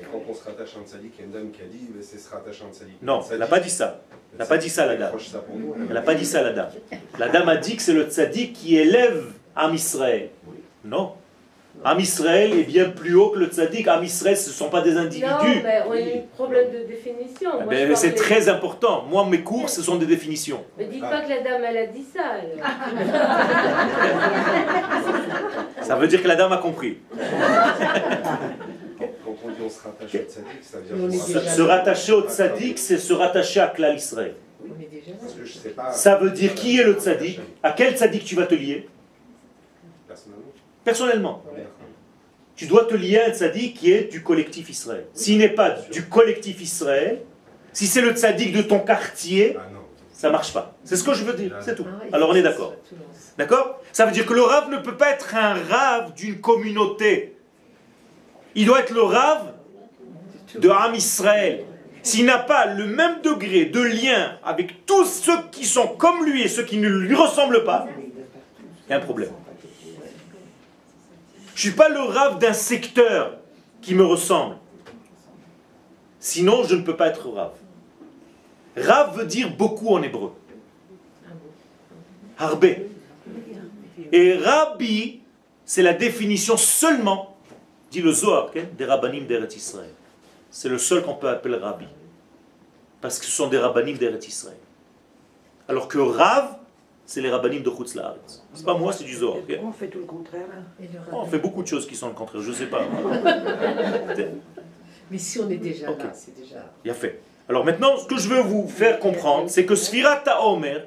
Et quand on se rattache à un tzaddik, il y a une dame qui a dit c'est se rattacher à un tzaddik. Non, elle n'a pas dit ça. Elle n'a pas dit ça, la dame. Elle n'a pas dit ça, la dame. La dame a dit que c'est le tzaddik qui élève Am Israël. Non. Am Israël est bien plus haut que le tzaddik. Am Israël, ce ne sont pas des individus. Non, mais on a un problème de définition. Ah ben, c'est très important. Moi, mes cours, ce sont des définitions. Mais dites pas que la dame, elle a dit ça. ça veut dire que la dame a compris. Quand on dit on se rattache au tzaddik, ça veut dire... Se, se rattacher au tzaddik, c'est se rattacher à Klal Israël. Ça veut dire qui est le tzaddik? À quel tzaddik tu vas te lier? Personnellement. Tu dois te lier à un tzaddik qui est du collectif Israël. S'il n'est pas du collectif Israël, Si c'est le tzaddik de ton quartier, Ah ça marche pas. C'est ce que je veux dire, c'est tout. Ah, Alors on est d'accord. D'accord? Ça veut dire que le rave ne peut pas être un rave d'une communauté. Il doit être le rave de Ham Israël. S'il n'a pas le même degré de lien avec tous ceux qui sont comme lui et ceux qui ne lui ressemblent pas, il y a un problème. Je ne suis pas le rave d'un secteur qui me ressemble. Sinon, je ne peux pas être rave. Rav veut dire beaucoup en hébreu. Harbé. Et Rabbi, c'est la définition seulement, dit le Zohar, des rabbanim d'Eretz Israël. C'est le seul qu'on peut appeler Rabbi. Parce que ce sont des rabbanim d'Eretz Israël. Alors que Rav, c'est les rabbanim de Chutz La'aretz. C'est pas moi, c'est du Zohar. ok On fait tout le contraire. Et le on fait beaucoup de choses qui sont le contraire, je sais pas. Mais si on est déjà là, c'est déjà. Il a fait. Alors maintenant, ce que je veux vous faire comprendre, c'est que Sfirat Omer,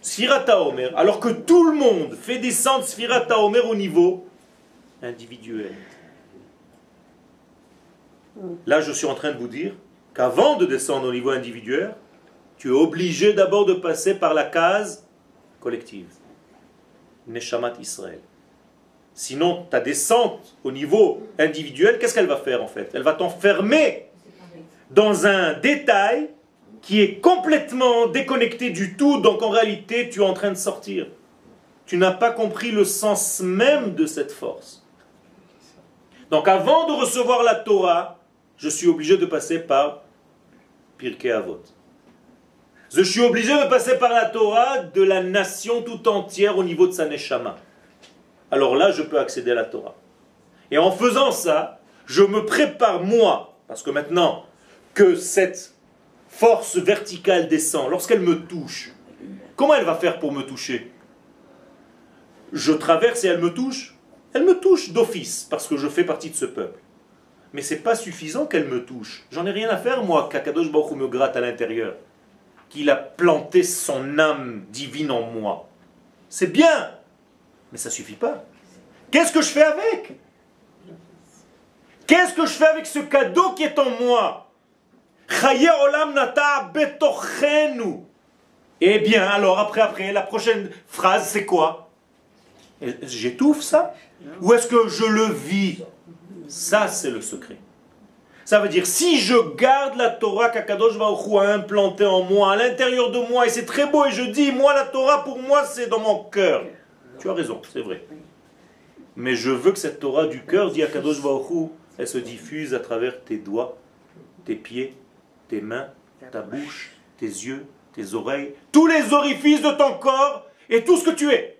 Sfirat Omer, alors que tout le monde fait descendre Sfirat Omer au niveau individuel. Là, je suis en train de vous dire qu'avant de descendre au niveau individuel, tu es obligé d'abord de passer par la case collective. Neshamat Israël. Sinon, ta descente au niveau individuel, qu'est-ce qu'elle va faire en fait? Elle va t'enfermer dans un détail qui est complètement déconnecté du tout, donc en réalité, tu es en train de sortir. Tu n'as pas compris le sens même de cette force. Donc avant de recevoir la Torah, je suis obligé de passer par Pirkei Avot. Je suis obligé de passer par la Torah de la nation tout entière au niveau de sa neshama. Alors là, je peux accéder à la Torah. Et en faisant ça, je me prépare moi, parce que maintenant que cette force verticale descend, lorsqu'elle me touche, comment elle va faire pour me toucher? Je traverse et elle me touche? Elle me touche d'office, parce que je fais partie de ce peuple. Mais c'est pas suffisant qu'elle me touche. J'en ai rien à faire, moi, qu'Akadosh Baruch me gratte à l'intérieur. Qu'il a planté son âme divine en moi. C'est bien, mais ça suffit pas. Qu'est-ce que je fais avec? Qu'est-ce que je fais avec ce cadeau qui est en moi? Eh bien, alors, après, après, la prochaine phrase, c'est quoi? J'étouffe ça? Ou est-ce que je le vis? Ça, c'est le secret. Ça veut dire, si je garde la Torah qu'Akadosh Baruch a implantée en moi, à l'intérieur de moi, et c'est très beau, et je dis, moi, la Torah, pour moi, c'est dans mon cœur. Tu as raison, c'est vrai. Mais je veux que cette Torah du cœur, dit Akadosh elle se diffuse à travers tes doigts, tes pieds, tes mains, ta bouche, tes yeux, tes oreilles, tous les orifices de ton corps et tout ce que tu es.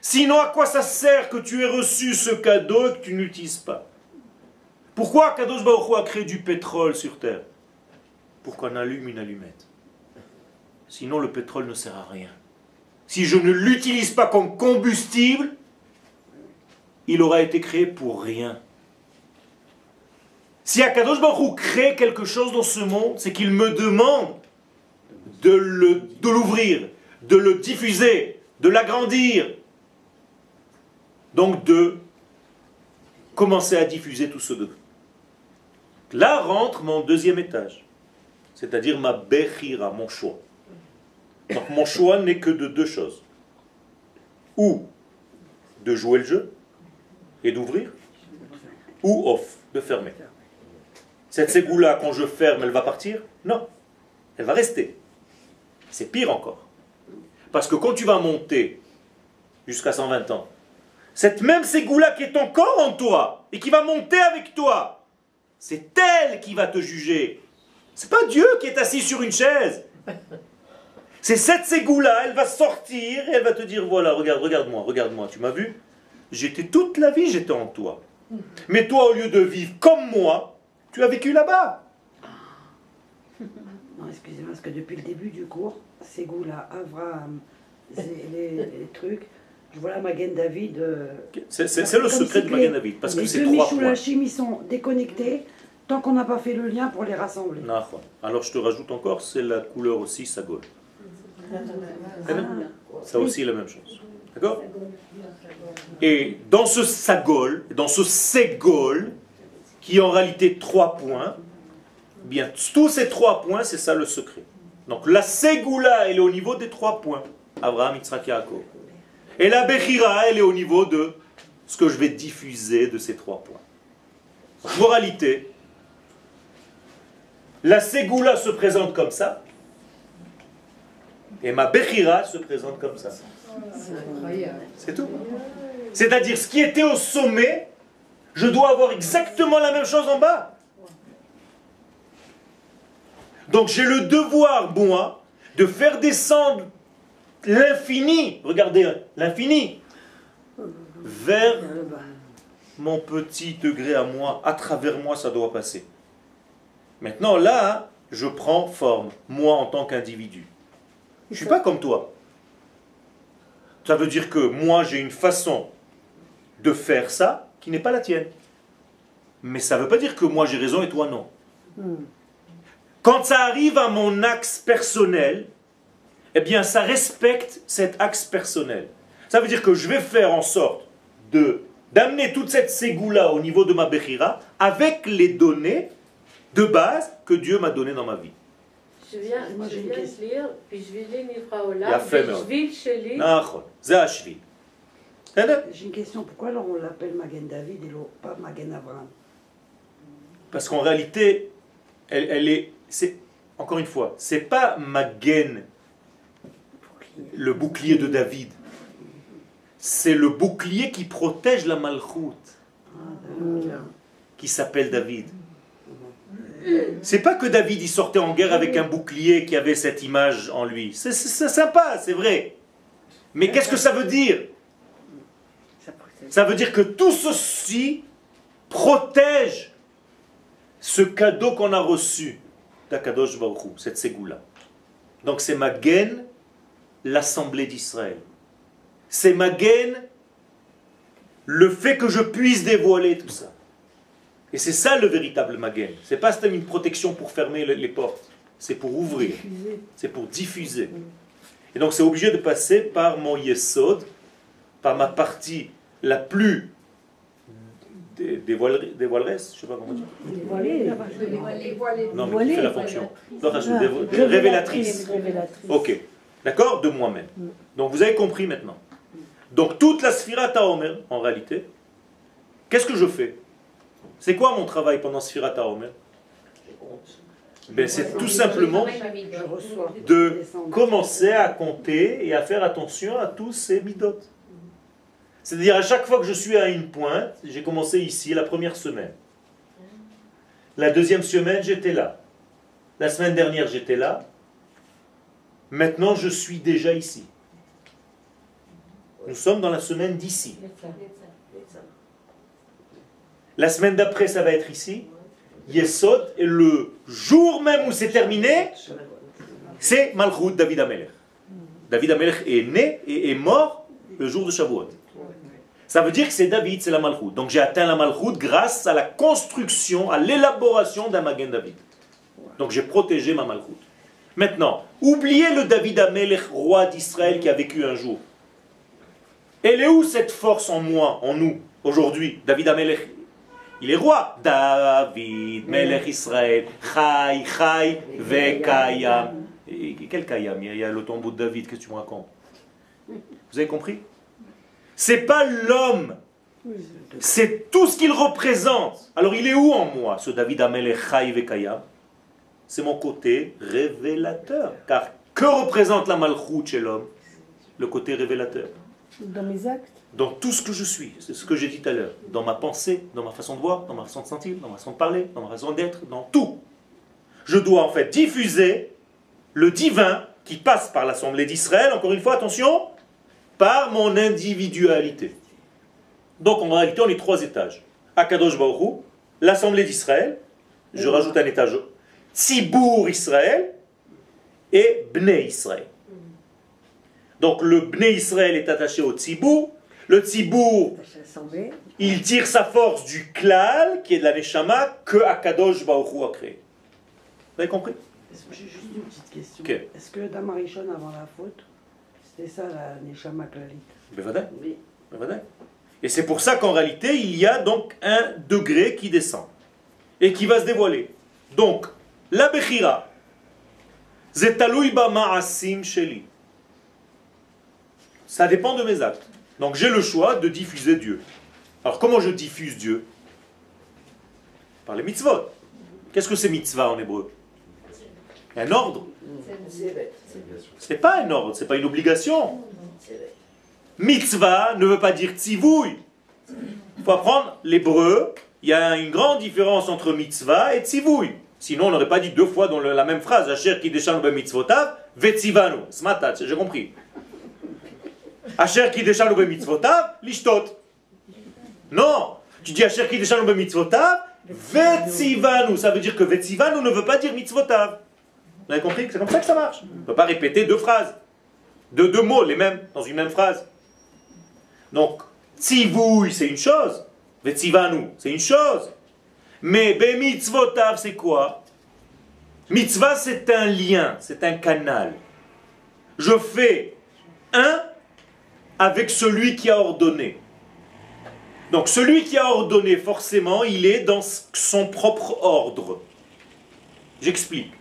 Sinon, à quoi ça sert que tu aies reçu ce cadeau et que tu n'utilises pas? Pourquoi Kadosh Baruch a créé du pétrole sur Terre Pour qu'on allume une allumette. Sinon, le pétrole ne sert à rien. Si je ne l'utilise pas comme combustible, il aura été créé pour rien. Si Akadosh Baruch crée quelque chose dans ce monde, c'est qu'il me demande de l'ouvrir, de le diffuser, de l'agrandir. Donc de commencer à diffuser tout ce degré. Là rentre mon deuxième étage, c'est-à-dire ma bechira, mon choix. Donc mon choix n'est que de deux choses. Ou de jouer le jeu et d'ouvrir, ou off, de fermer. Cette ségoula, quand je ferme, elle va partir? Non, elle va rester. C'est pire encore. Parce que quand tu vas monter jusqu'à 120 ans, cette même ségoula qui est encore en toi et qui va monter avec toi, c'est elle qui va te juger. C'est pas Dieu qui est assis sur une chaise. C'est cette ségoula, elle va sortir et elle va te dire voilà, regarde, regarde-moi, regarde-moi, tu m'as vu? J'étais toute la vie, j'étais en toi. Mais toi, au lieu de vivre comme moi, tu as vécu là-bas. Non, excusez-moi, parce que depuis le début du cours, Ségoula, les, les trucs, la Magen David. euh, C'est le secret de Magen David, parce que les c'est trois points. Ils sont déconnectés tant qu'on n'a pas fait le lien pour les rassembler. Alors je te rajoute encore, c'est la couleur aussi sagol. Bien. Ça aussi la même chose. D'accord? Et dans ce sagol, dans ce ségol, qui est en réalité trois points, Bien, tous ces trois points, c'est ça le secret. Donc la Ségoula, elle est au niveau des trois points. Abraham, Yitzhak, Yaakov. Et la Bechira, elle est au niveau de ce que je vais diffuser de ces trois points. Moralité, la Ségoula se présente comme ça, et ma Bechira se présente comme ça. C'est tout. C'est-à-dire, ce qui était au sommet, je dois avoir exactement la même chose en bas. Donc j'ai le devoir, moi, de faire descendre l'infini, regardez, l'infini, vers mon petit degré à moi, à travers moi, ça doit passer. Maintenant, là, je prends forme, moi en tant qu'individu. Je ne suis pas comme toi. Ça veut dire que moi, j'ai une façon de faire ça qui n'est pas la tienne. Mais ça ne veut pas dire que moi j'ai raison et toi non. Quand ça arrive à mon axe personnel, eh bien, ça respecte cet axe personnel. Ça veut dire que je vais faire en sorte de d'amener toute cette ségoula au niveau de ma Bechira avec les données de base que Dieu m'a données dans ma vie. Je viens, je viens de lire, puis je vais lire Nifraola, puis je vais J'ai une question, pourquoi alors on l'appelle Magen David et pas Magen Abraham? Parce qu'en réalité, elle, elle est, encore une fois, c'est pas Magen le bouclier de David. C'est le bouclier qui protège la malchoute, qui s'appelle David. C'est pas que David il sortait en guerre avec un bouclier qui avait cette image en lui. C'est, sympa, c'est vrai. Mais qu'est-ce que ça veut dire? Ça veut dire que tout ceci protège ce cadeau qu'on a reçu d'Akadosh Baruch cette ségoula. Donc c'est Magen, l'assemblée d'Israël. C'est Magen, le fait que je puisse dévoiler tout ça. Et c'est ça le véritable Magen. C'est pas seulement une protection pour fermer le- les portes, c'est pour ouvrir, c'est pour diffuser. Et donc c'est obligé de passer par mon Yesod, par ma partie la plus dé- dévoiler- dévoileresse, je sais pas comment dire. Non, mais qui fait la fonction. Non, Ah, révélatrice. Ok, d'accord? De moi-même. Donc vous avez compris maintenant. Donc toute la Sphira Taomer, en réalité, qu'est-ce que je fais? C'est quoi mon travail pendant Sphira Taomer ben, C'est tout simplement de commencer à compter et à faire attention à tous ces midot. C'est-à-dire à chaque fois que je suis à une pointe, j'ai commencé ici la première semaine. La deuxième semaine, j'étais là. La semaine dernière, j'étais là. Maintenant, je suis déjà ici. Nous sommes dans la semaine d'ici. La semaine d'après, ça va être ici. Yesod, et le jour même où c'est terminé, c'est Malchut David Amelech. David Amelech est né et est mort le jour de Shavuot. Ça veut dire que c'est David, c'est la Malchut. Donc j'ai atteint la Malchut grâce à la construction, à l'élaboration d'un Magen David. Donc j'ai protégé ma Malchut. Maintenant, oubliez le David Amelech, roi d'Israël qui a vécu un jour. Elle est où cette force en moi, en nous, aujourd'hui David Amelech, il est roi. David, Melech Israël, Chai, Chai, Vekayam. Quel Kayam? Il y a le tombeau de David, qu'est-ce que tu me racontes? Vous avez compris? C'est pas l'homme, c'est tout ce qu'il représente. Alors il est où en moi, ce David Amelech, Chai, Vekayam C'est mon côté révélateur. Car que représente la malchoute chez l'homme? Le côté révélateur. Dans mes actes? Dans tout ce que je suis, c'est ce que j'ai dit tout à l'heure, dans ma pensée, dans ma façon de voir, dans ma façon de sentir, dans ma façon de parler, dans ma façon d'être, dans tout. Je dois en fait diffuser le divin qui passe par l'Assemblée d'Israël, encore une fois, attention, par mon individualité. Donc en réalité, on est trois étages. Akadosh Hu, l'Assemblée d'Israël, je rajoute un étage, Tzibour Israël et Bnei Israël. Donc le Bnei Israël est attaché au Tzibour, le Tzibour, il tire sa force du klal, qui est de la Neshama, que Akadosh Hu a créé. Vous avez compris? J'ai juste une petite question. Est-ce que dans Marichon, avant la faute, c'était ça la Neshama Klalit Bevadai, Oui. bevadai. Et c'est pour ça qu'en réalité, il y a donc un degré qui descend et qui va se dévoiler. Donc, La Bechira. Zetaloui ba ma'asim sheli. Ça dépend de mes actes. Donc j'ai le choix de diffuser Dieu. Alors comment je diffuse Dieu? Par les mitzvot. Qu'est-ce que c'est mitzvah en hébreu? Un ordre. Ce n'est pas un ordre, ce n'est pas une obligation. Mitzvah ne veut pas dire tzivouille. Il faut apprendre l'hébreu. Il y a une grande différence entre mitzvah et tzivouille. Sinon, on n'aurait pas dit deux fois dans la même phrase Asher ki deshanu be mitzvotav, vetzivanu. J'ai compris. Asher ki deshanu be mitzvotav, lishtot. Non, tu dis Asher ki deshanu be mitzvotav, vetzivanu. Ça veut dire que vetzivanu ne veut pas dire mitzvotav. Vous avez compris que c'est comme ça que ça marche. On ne peut pas répéter deux phrases, deux, deux mots, les mêmes, dans une même phrase. Donc, tzivouille, c'est une chose. Vetzivanu, c'est une chose. Mais be mitzvotav, c'est quoi? Mitzvah, c'est un lien, c'est un canal. Je fais un avec celui qui a ordonné. Donc celui qui a ordonné, forcément, il est dans son propre ordre. J'explique.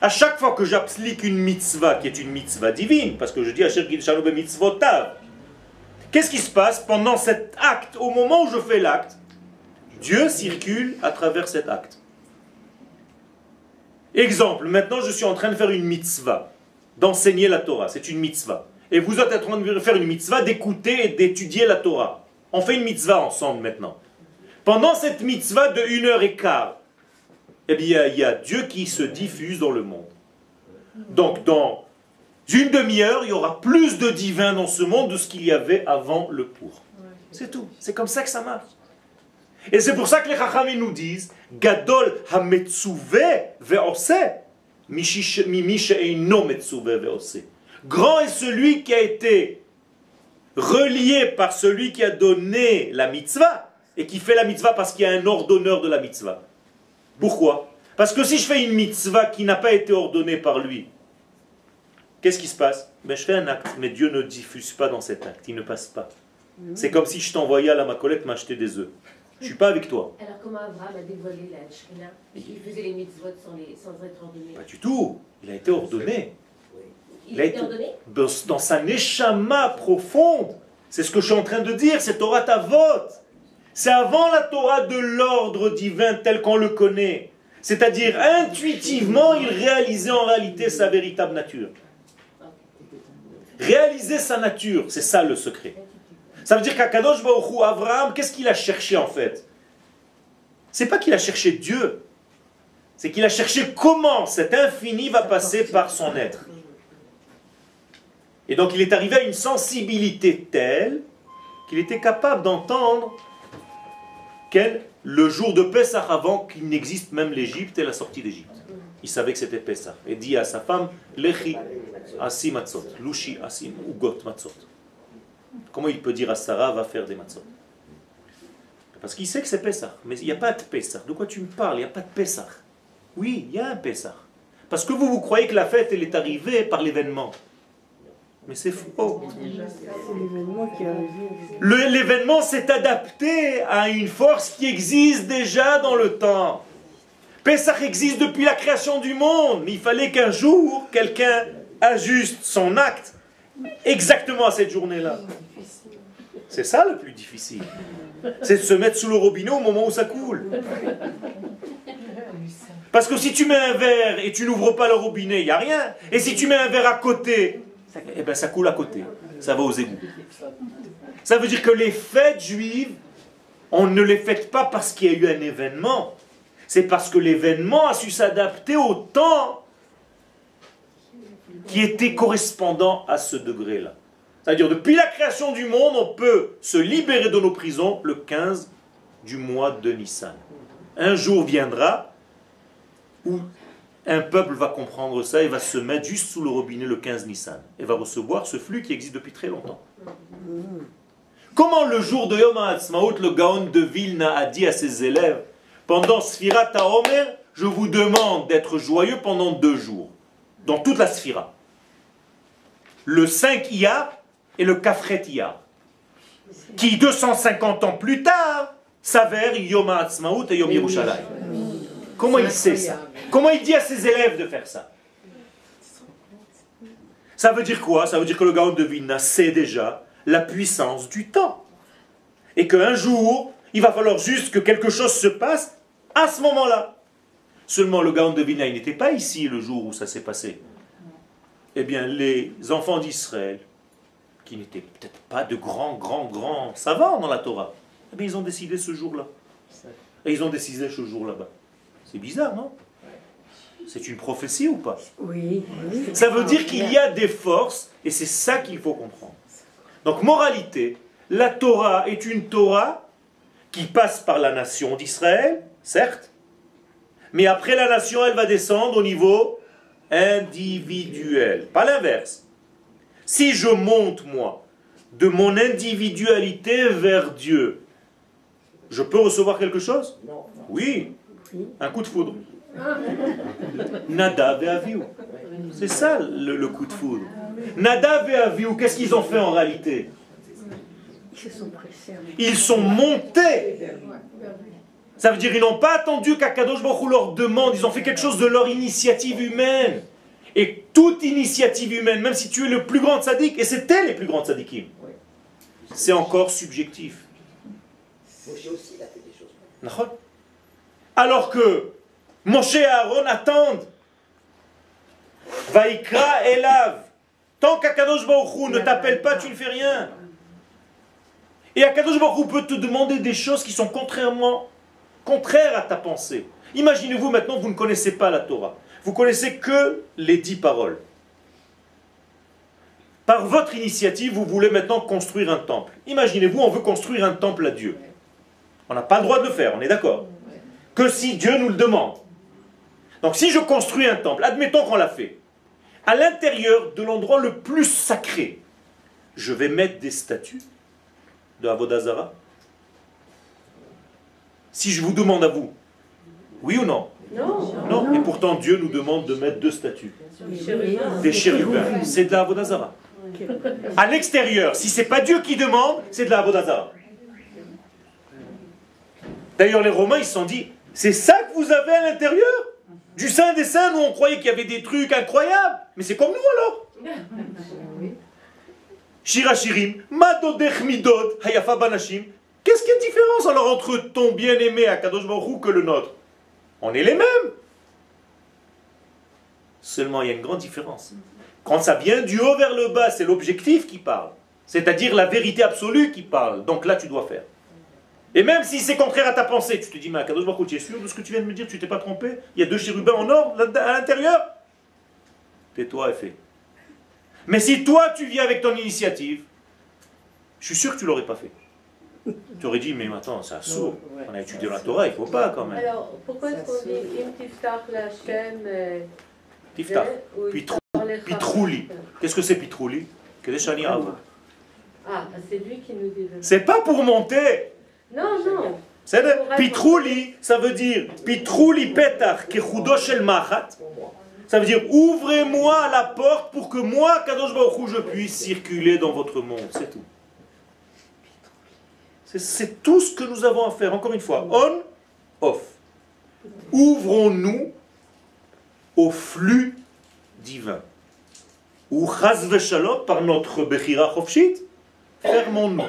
À chaque fois que j'applique une mitzvah qui est une mitzvah divine, parce que je dis Asher Gid Shalom mitzvotav, qu'est-ce qui se passe pendant cet acte? Au moment où je fais l'acte, Dieu circule à travers cet acte. Exemple, maintenant je suis en train de faire une mitzvah, d'enseigner la Torah, c'est une mitzvah. Et vous êtes en train de faire une mitzvah, d'écouter et d'étudier la Torah. On fait une mitzvah ensemble maintenant. Pendant cette mitzvah de une heure et quart, eh bien, il y a Dieu qui se diffuse dans le monde. Donc, dans une demi-heure, il y aura plus de divin dans ce monde de ce qu'il y avait avant le pour. C'est tout. C'est comme ça que ça marche. Et c'est pour ça que les Chachamim nous disent Gadol hametsuve ve'ose mishish- mimi she'eino metsuve ve'ose. Grand est celui qui a été relié par celui qui a donné la mitzvah et qui fait la mitzvah parce qu'il y a un ordonneur de la mitzvah. Pourquoi? Parce que si je fais une mitzvah qui n'a pas été ordonnée par lui, qu'est-ce qui se passe? Ben, Je fais un acte, mais Dieu ne diffuse pas dans cet acte, il ne passe pas. C'est comme si je t'envoyais à la Macolette m'acheter des œufs. Je ne suis pas avec toi. Alors comment Abraham a dévoilé la Shekhinah Il faisait les mitzvot sans, les, sans être ordonné? Pas du tout. Il a été ordonné. Il a été été- ordonné? Dans, dans sa neshama profonde. C'est ce que je suis en train de dire. C'est Torah Tavot. C'est avant la Torah de l'ordre divin tel qu'on le connaît. C'est-à-dire, intuitivement, il réalisait en réalité sa véritable nature. Réaliser sa nature, c'est ça le secret. Ça veut dire qu'Akadosh Baruch Hu, Abraham, qu'est-ce qu'il a cherché en fait? C'est pas qu'il a cherché Dieu, c'est qu'il a cherché comment cet infini va passer par son être. Et donc il est arrivé à une sensibilité telle qu'il était capable d'entendre quel le jour de Pessah avant qu'il n'existe même l'Égypte et la sortie d'Égypte. Il savait que c'était Pessah. Et dit à sa femme, Lechi asi matzot, lushi asim ugot matzot. Comment il peut dire à Sarah, va faire des matzot? Parce qu'il sait que c'est Pessah. Mais il n'y a pas de Pessah. De quoi tu me parles? Il n'y a pas de Pessah. Oui, il y a un Pessah. Parce que vous, vous croyez que la fête, elle est arrivée par l'événement. Mais c'est faux. L'événement s'est adapté à une force qui existe déjà dans le temps. Pessah existe depuis la création du monde, mais il fallait qu'un jour, quelqu'un ajuste son acte exactement à cette journée-là. C'est ça le plus difficile. C'est de se mettre sous le robinet au moment où ça coule. Parce que si tu mets un verre et tu n'ouvres pas le robinet, il n'y a rien. Et si tu mets un verre à côté, eh ben ça coule à côté. Ça va aux égouts. Ça veut dire que les fêtes juives, on ne les fête pas parce qu'il y a eu un événement. C'est parce que l'événement a su s'adapter au temps qui était correspondant à ce degré-là. C'est-à-dire, depuis la création du monde, on peut se libérer de nos prisons le 15 du mois de Nissan. Un jour viendra où un peuple va comprendre ça et va se mettre juste sous le robinet le 15 Nissan et va recevoir ce flux qui existe depuis très longtemps. Comment le jour de Yom HaAtzmaut, le Gaon de Vilna a dit à ses élèves Pendant Sfirat HaOmer, je vous demande d'être joyeux pendant deux jours, dans toute la Sphira. Le 5 Iyar et le Kafret Iyar, qui 250 ans plus tard s'avèrent Yom HaAtzmaut et Yom Yerushalayim. Comment il sait ça? Comment il dit à ses élèves de faire ça? Ça veut dire quoi? Ça veut dire que le Gaon de Vilna sait déjà la puissance du temps. Et qu'un jour, il va falloir juste que quelque chose se passe à ce moment-là. Seulement, le Gaon de Vilna, il n'était pas ici le jour où ça s'est passé. Eh bien, les enfants d'Israël, qui n'étaient peut-être pas de grands, grands, grands savants dans la Torah, eh bien, ils ont décidé ce jour-là. Et ils ont décidé ce jour là-bas. C'est bizarre, non? C'est une prophétie ou pas? Oui. Ça veut dire qu'il y a des forces, et c'est ça qu'il faut comprendre. Donc, moralité, la Torah est une Torah qui passe par la nation d'Israël, certes, mais après la nation, elle va descendre au niveau individuel, pas l'inverse. Si je monte, moi, de mon individualité vers Dieu, je peux recevoir quelque chose? Oui, un coup de foudre. Nada ve'aviou. C'est ça le, le coup de foudre. Nada ve'aviou, qu'est-ce qu'ils ont fait en réalité? Ils se sont pressés. Ils sont montés. Ça veut dire qu'ils n'ont pas attendu qu'Akadosh Baruch leur demande, ils ont fait quelque chose de leur initiative humaine. Et toute initiative humaine, même si tu es le plus grand sadique, et c'était les plus grands sadikim, c'est encore subjectif. Nachon Alors que Moshe et Aaron attendent. Vaikra Elav. Tant qu'Akadosh Baruch ne t'appelle pas, tu ne fais rien. Et Akadosh Baruch peut te demander des choses qui sont contrairement contraires à ta pensée. Imaginez-vous maintenant, vous ne connaissez pas la Torah. Vous connaissez que les dix paroles. Par votre initiative, vous voulez maintenant construire un temple. Imaginez-vous, on veut construire un temple à Dieu. On n'a pas le droit de le faire, on est d'accord Que si Dieu nous le demande. Donc si je construis un temple, admettons qu'on l'a fait, à l'intérieur de l'endroit le plus sacré, je vais mettre des statues de Avodazara Si je vous demande à vous, oui ou non? Non. Non, et pourtant Dieu nous demande de mettre deux statues. Des chérubins, c'est de la Avodazara. À l'extérieur, si c'est pas Dieu qui demande, c'est de la Avodazara. D'ailleurs, les Romains, ils se sont dit, c'est ça que vous avez à l'intérieur? Du Saint des Saints, nous on croyait qu'il y avait des trucs incroyables. Mais c'est comme nous alors. Shirachirim, Madodech Midod, Hayafa Banashim. Qu'est-ce qu'il y a de différence alors entre ton bien-aimé à Kadosh Baruch que le nôtre? On est les mêmes. Seulement, il y a une grande différence. Quand ça vient du haut vers le bas, c'est l'objectif qui parle. C'est-à-dire la vérité absolue qui parle. Donc là, tu dois faire. Et même si c'est contraire à ta pensée, tu te dis, mais Akadosh Baruch tu es sûr de ce que tu viens de me dire? Tu t'es pas trompé? Il y a deux chérubins en or à l'intérieur? Tais-toi et fais. Mais si toi, tu viens avec ton initiative, je suis sûr que tu l'aurais pas fait. Tu aurais dit, mais attends, c'est sourd. On a étudié la Torah, il faut pas quand même. Alors, pourquoi est-ce qu'on dit Im tiftach Tiftach. Pitrouli. Qu'est-ce que c'est Pitrouli? Ah, c'est lui qui nous dit. C'est pas pour monter. Non, non. C'est Pitrouli, ça veut dire Pitrouli Petach Kechudo Shel Machat. Ça veut dire ouvrez-moi la porte pour que moi, Kadosh Baruch Hu, je puisse circuler dans votre monde. C'est tout. C'est- tout ce que nous avons à faire. Encore une fois, on, off. Ouvrons-nous au flux divin. Ou chas v'shalom, par notre Bechira Chofshit, fermons-nous.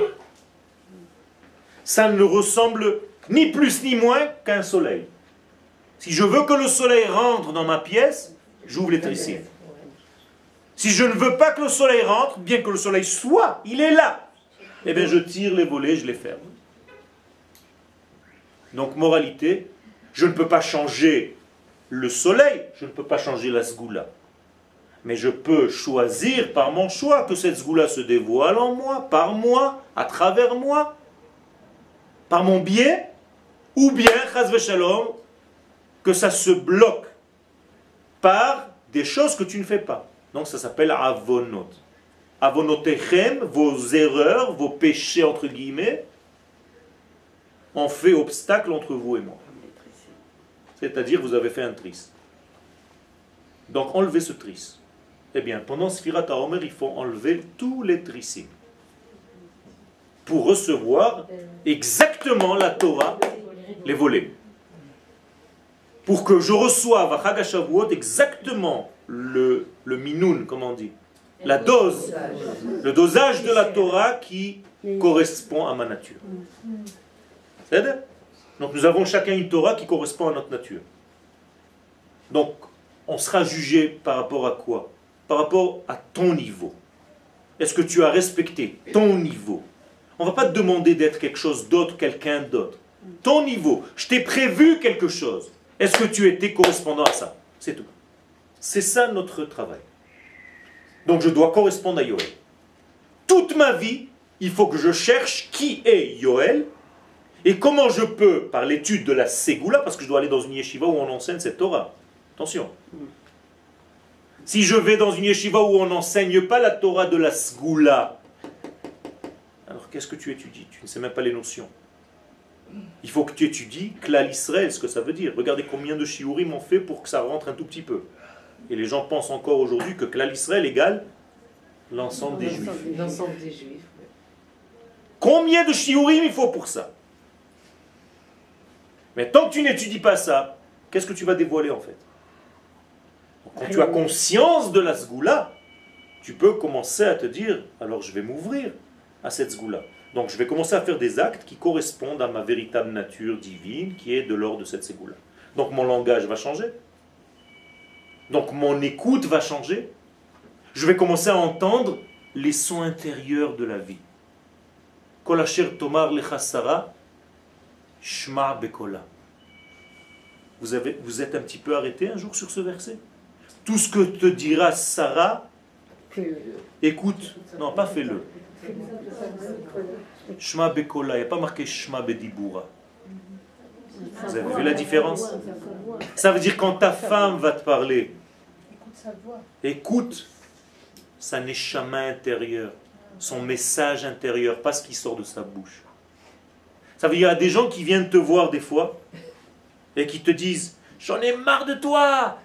Ça ne ressemble ni plus ni moins qu'un soleil. Si je veux que le soleil rentre dans ma pièce, j'ouvre les tricines. Si je ne veux pas que le soleil rentre, bien que le soleil soit, il est là, eh bien je tire les volets, je les ferme. Donc moralité, je ne peux pas changer le soleil, je ne peux pas changer la sgoula. Mais je peux choisir par mon choix que cette sgoula se dévoile en moi, par moi, à travers moi, par mon biais, ou bien, shalom, que ça se bloque par des choses que tu ne fais pas. Donc ça s'appelle avonot. Avonotechem, vos erreurs, vos péchés entre guillemets, ont fait obstacle entre vous et moi. C'est-à-dire vous avez fait un tris. Donc enlevez ce tris. Eh bien, pendant Sfirat HaOmer, il faut enlever tous les trissim pour recevoir exactement la Torah, les volets. pour que je reçoive à Chag exactement le, le minoun, comme on dit, la dose, le dosage de la Torah qui correspond à ma nature. C'est Donc nous avons chacun une Torah qui correspond à notre nature. Donc on sera jugé par rapport à quoi? Par rapport à ton niveau. Est-ce que tu as respecté ton niveau? On ne va pas te demander d'être quelque chose d'autre, quelqu'un d'autre. Ton niveau. Je t'ai prévu quelque chose. Est-ce que tu étais correspondant à ça? C'est tout. C'est ça notre travail. Donc je dois correspondre à Yoel. Toute ma vie, il faut que je cherche qui est Yoel et comment je peux, par l'étude de la Ségoula, parce que je dois aller dans une yeshiva où on enseigne cette Torah. Attention. Si je vais dans une yeshiva où on n'enseigne pas la Torah de la Ségoula, alors qu'est-ce que tu étudies? Tu ne sais même pas les notions. Il faut que tu étudies Klal Israël, ce que ça veut dire. Regardez combien de shiurim on fait pour que ça rentre un tout petit peu. Et les gens pensent encore aujourd'hui que Klal Israël égale l'ensemble des juifs. L'ensemble des juifs. Combien de shiurim il faut pour ça? Mais tant que tu n'étudies pas ça, qu'est-ce que tu vas dévoiler en fait? Quand tu as conscience de la sgoula, tu peux commencer à te dire, alors je vais m'ouvrir à cette sgoula. Donc je vais commencer à faire des actes qui correspondent à ma véritable nature divine, qui est de l'ordre de cette ségoula. Donc mon langage va changer. Donc mon écoute va changer. Je vais commencer à entendre les sons intérieurs de la vie. tomar shma bekola. Vous, avez, vous êtes un petit peu arrêté un jour sur ce verset? Tout ce que te dira Sarah, écoute. Non, pas fais-le. Shma Bekola, il n'y a pas marqué Shma Bedibura. Vous avez vu la différence Ça veut dire quand ta femme va te parler, écoute sa neshama intérieur, son message intérieur, pas ce qui sort de sa bouche. Ça veut dire qu'il y a des gens qui viennent te voir des fois et qui te disent J'en ai marre de toi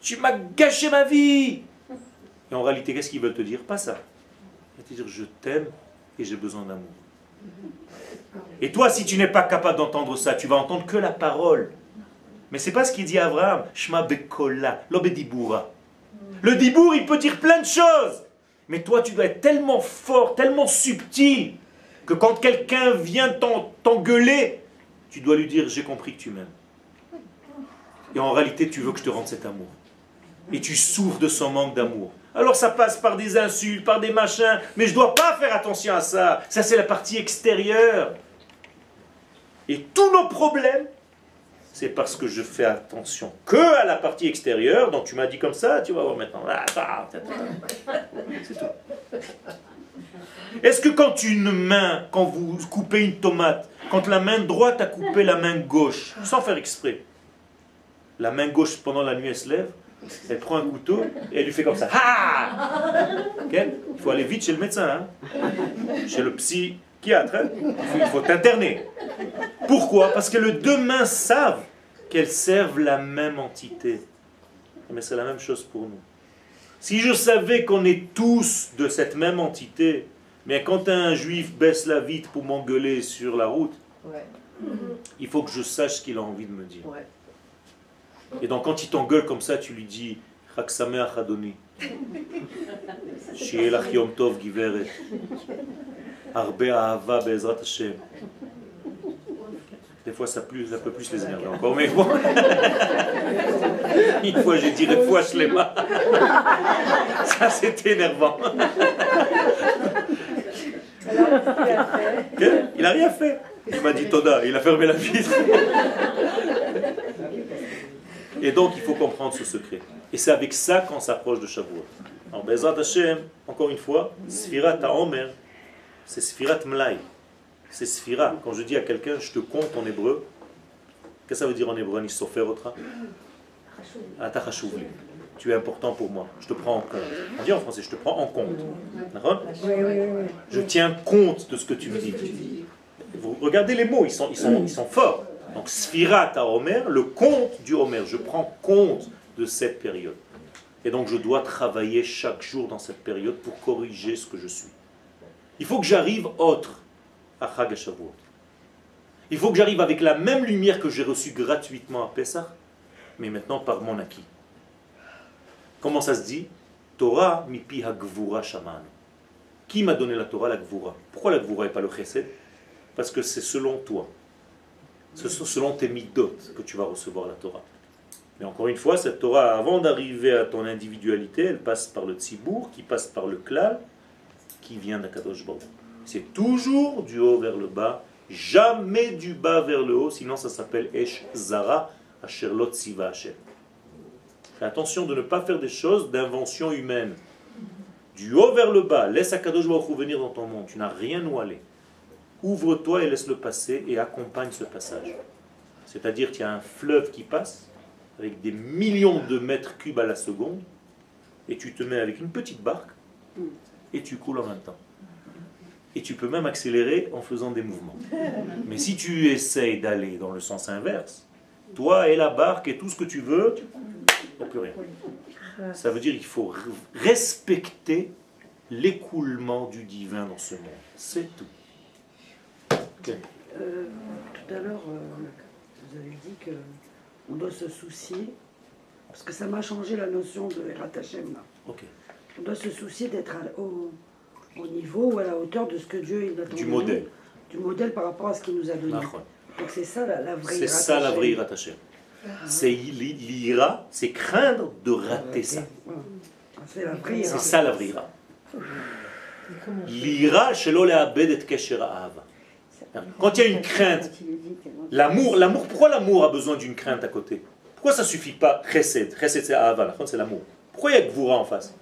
Tu m'as gâché ma vie Et en réalité, qu'est-ce qu'ils veulent te dire? Pas ça. Ils veulent te dire Je t'aime et j'ai besoin d'amour. Et toi, si tu n'es pas capable d'entendre ça, tu vas entendre que la parole. Mais c'est pas ce qu'il dit Abraham. Shma bekola, l'obedibura. Le dibour, il peut dire plein de choses. Mais toi, tu dois être tellement fort, tellement subtil, que quand quelqu'un vient t'engueuler, tu dois lui dire J'ai compris que tu m'aimes. Et en réalité, tu veux que je te rende cet amour. Et tu souffres de son manque d'amour. Alors ça passe par des insultes, par des machins, mais je ne dois pas faire attention à ça. Ça c'est la partie extérieure. Et tous nos problèmes, c'est parce que je fais attention que à la partie extérieure. Donc tu m'as dit comme ça, tu vas voir maintenant. Ah, bah. Est-ce que quand une main, quand vous coupez une tomate, quand la main droite a coupé la main gauche, sans faire exprès, la main gauche pendant la nuit elle se lève, elle prend un couteau et elle lui fait comme ça. Il faut aller vite chez le médecin, hein. chez le psychiatre. Hein. Il faut t'interner. Pourquoi? Parce que les deux mains savent qu'elles servent la même entité. Mais c'est la même chose pour nous. Si je savais qu'on est tous de cette même entité, mais quand un juif baisse la vitre pour m'engueuler sur la route, il faut que je sache ce qu'il a envie de me dire. Et donc quand il t'engueule comme ça, tu lui dis Chaksameach Adoni. Yom Tov Giveret. Arbe Ahava Be'ezrat Hashem. Des fois, ça, plus, ça peut plus les énerver encore, mais bon. Une fois, j'ai dit les fois Shlema. Ça, c'était énervant. Il n'a rien fait. Il m'a dit Toda, il a fermé la vitre. Et donc, il faut comprendre ce secret. Et c'est avec ça qu'on s'approche de Shavuot. Alors, Bezrat Hashem, encore une fois, Sfirat Omer, c'est Sfirat Mlai. C'est Sfira. Quand je dis à quelqu'un, je te compte en hébreu, qu'est-ce que ça veut dire en hébreu Nisoferotra Tu es important pour moi. Je te prends en compte. On dit en français, je te prends en compte. Je tiens compte de ce que tu me dis. Vous regardez les mots, ils sont, ils sont, ils sont forts. Donc Sfirat à Homer, le compte du Homer. Je prends compte de cette période. Et donc je dois travailler chaque jour dans cette période pour corriger ce que je suis. Il faut que j'arrive autre à Chag Il faut que j'arrive avec la même lumière que j'ai reçue gratuitement à Pessah, mais maintenant par mon acquis. Comment ça se dit? Torah mipi hagvura shaman. Qui m'a donné la Torah, la gvura? Pourquoi la gvura et pas le chesed? Parce que c'est selon toi. Ce sont selon tes midot que tu vas recevoir la Torah. Mais encore une fois, cette Torah, avant d'arriver à ton individualité, elle passe par le tzibour, qui passe par le klal, qui vient d'Akadosh Baruch. C'est toujours du haut vers le bas, jamais du bas vers le haut, sinon ça s'appelle Esh Zara, Asher Lot Siva Hashem. Fais attention de ne pas faire des choses d'invention humaine. Du haut vers le bas, laisse Akadosh Baruch venir dans ton monde, tu n'as rien où aller. Ouvre-toi et laisse-le passer et accompagne ce passage. C'est-à-dire qu'il y a un fleuve qui passe avec des millions de mètres cubes à la seconde et tu te mets avec une petite barque et tu coules en même temps. Et tu peux même accélérer en faisant des mouvements. Mais si tu essayes d'aller dans le sens inverse, toi et la barque et tout ce que tu veux, il n'y a plus rien. Ça veut dire qu'il faut respecter l'écoulement du divin dans ce monde. C'est tout. Euh, tout à l'heure, euh, vous avez dit que on doit se soucier, parce que ça m'a changé la notion de. Ok. On doit se soucier d'être au, au niveau ou à la hauteur de ce que Dieu il attend Du modèle. nous, du modèle par rapport à ce qu'il nous a donné. Nachon. Donc c'est ça la, la vraie C'est ça la vraie Yirat Hashem. C'est li- l'ira, c'est craindre de rater ça. Ouais. C'est la vraie C'est Yirat. ça la vraie ira. L'ira, shelo le'abed et kesher ha'ava. Quand il y a une crainte, l'amour, l'amour, pourquoi l'amour a besoin d'une crainte à côté? Pourquoi ça suffit pas? Chesed, Chesed c'est Ahava, c'est l'amour. Pourquoi il y a Gvura en face?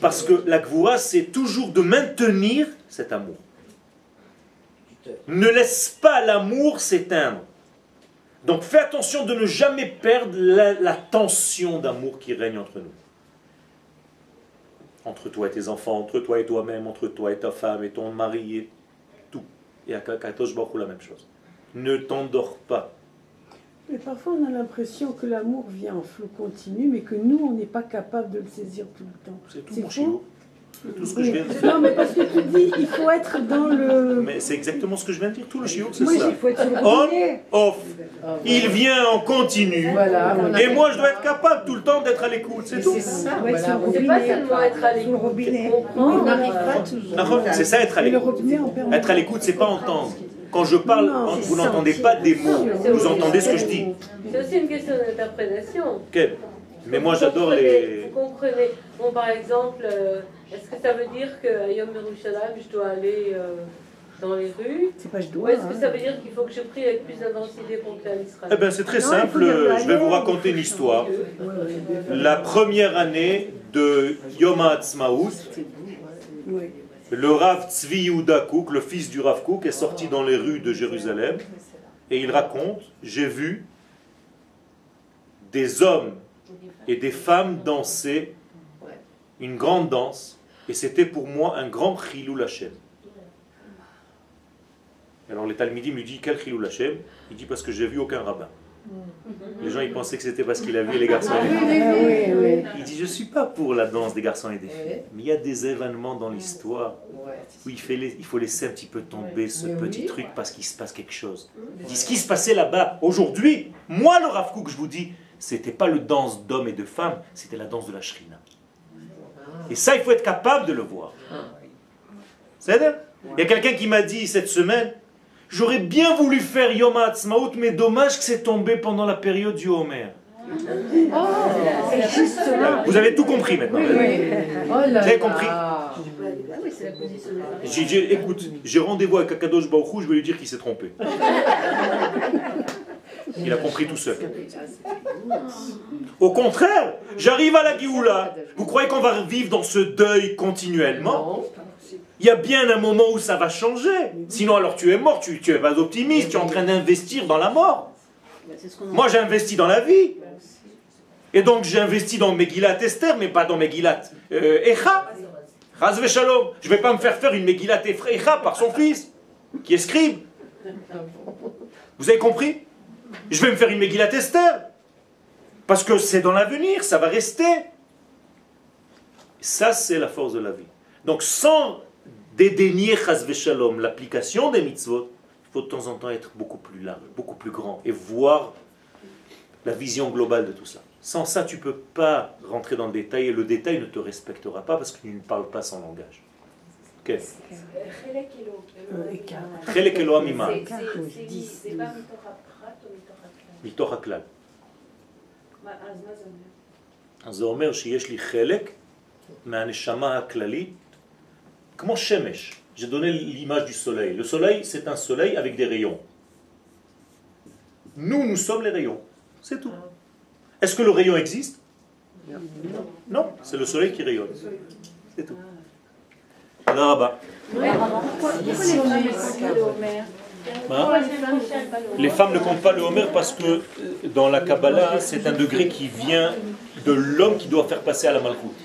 Parce que la Gvura c'est toujours de maintenir cet amour. Ne laisse pas l'amour s'éteindre. Donc fais attention de ne jamais perdre la tension d'amour qui règne entre nous. Entre toi et tes enfants, entre toi et toi-même, entre toi et ta femme et ton mari et tout. Et à Katosh Baruch la même chose. Ne t'endors pas. Mais parfois, on a l'impression que l'amour vient en flot continu, mais que nous, on n'est pas capable de le saisir tout le temps. C'est tout mon tout ce que je viens de dire. Non, mais parce que tu dis, il faut être dans le. Mais c'est exactement ce que je viens de dire. Tout le chiot, c'est Moi, ça. il faut être sur le On, robinet. off. Il vient en continu. Voilà, Et moi, je dois être capable tout le temps d'être à l'écoute. C'est tout. C'est ça, voilà. C'est pas seulement être à l'écoute. On n'arrive pas toujours. C'est ça être à l'écoute. Être à l'écoute, c'est pas entendre. Quand je parle, Non, vous n'entendez pas des mots, vous entendez ce que je dis. C'est aussi une question d'interprétation. Ok. Mais moi, j'adore les. Vous comprenez. Bon, par exemple, euh, est-ce que ça veut dire qu'à Yom Yerushalayim, je dois aller euh, dans les rues C'est pas je Ou est-ce que hein. ça veut dire qu'il faut que je prie avec plus d'intensité pour que Israël Eh bien, c'est très Non, simple. Je vais vous raconter une histoire. La première année de Yom HaAtzmaut, le Rav Tzvi Yehuda Kouk, le fils du Rav Kouk, est sorti dans les rues de Jérusalem et il raconte J'ai vu des hommes et des femmes danser une grande danse et c'était pour moi un grand Chilou Hashem. Alors les Talmidim lui dit Quel Chilou Hashem? Il dit Parce que j'ai vu aucun rabbin. Les gens ils pensaient que c'était parce qu'il a vu les garçons et les filles. Ah, oui. Il dit Je suis pas pour la danse des garçons et des filles. Mais il y a des événements dans l'histoire où il, fait les- il faut laisser un petit peu tomber ce petit truc parce qu'il se passe quelque chose. Il dit, ce qui se passait là-bas aujourd'hui, moi le Rav Kook, je vous dis, c'était pas le danse d'hommes et de femmes, c'était la danse de la Shrina. Et ça, il faut être capable de le voir. C'est Il y a quelqu'un qui m'a dit cette semaine, j'aurais bien voulu faire Yom HaAtzmaut, mais dommage que c'est tombé pendant la période du Homer. Vous avez tout compris maintenant. Oh là Vous avez là. compris Ah oui, J'ai dit, écoute, j'ai rendez-vous avec Akadosh Baruch Hu, je vais lui dire qu'il s'est trompé. Il a compris tout seul. Au contraire, j'arrive à la Géoula. Vous croyez qu'on va vivre dans ce deuil continuellement? Il y a bien un moment où ça va changer. Sinon, alors tu es mort, tu, tu es pas optimiste, tu es en train d'investir dans la mort. Moi, j'ai investi dans la vie. Et donc, j'ai investi dans Megillat Esther, mais pas dans Megillat euh, Echa. Chaz v'shalom. Je vais pas me faire faire une Megillat Echa par son fils, qui est scribe. Vous avez compris? Je vais me faire une Megillat Esther. Parce que c'est dans l'avenir, ça va rester. Ça, c'est la force de la vie. Donc, sans dédaigner Shalom, l'application des mitzvot, il faut de temps en temps être beaucoup plus large, beaucoup plus grand et voir la vision globale de tout ça. Sans ça, tu ne peux pas rentrer dans le détail et le détail ne te respectera pas parce que tu ne parles pas sans langage. מתוך הפרט או מתוך הכלל? מתוך הכלל. מה- אז מה זה אומר? אז זה אומר שיש לי חלק מהנשמה הכללית, כמו שמש. J'ai donné l'image du soleil. Le soleil, c'est un soleil avec des rayons. Nous, nous sommes les rayons. C'est tout. Est-ce que le rayon existe Non, c'est le soleil qui rayonne. C'est tout. תודה רבה. Hein Les femmes ne comptent pas le Homer? Parce que euh, dans la Kabbalah, c'est un degré qui vient de l'homme qui doit faire passer à la Malchoute.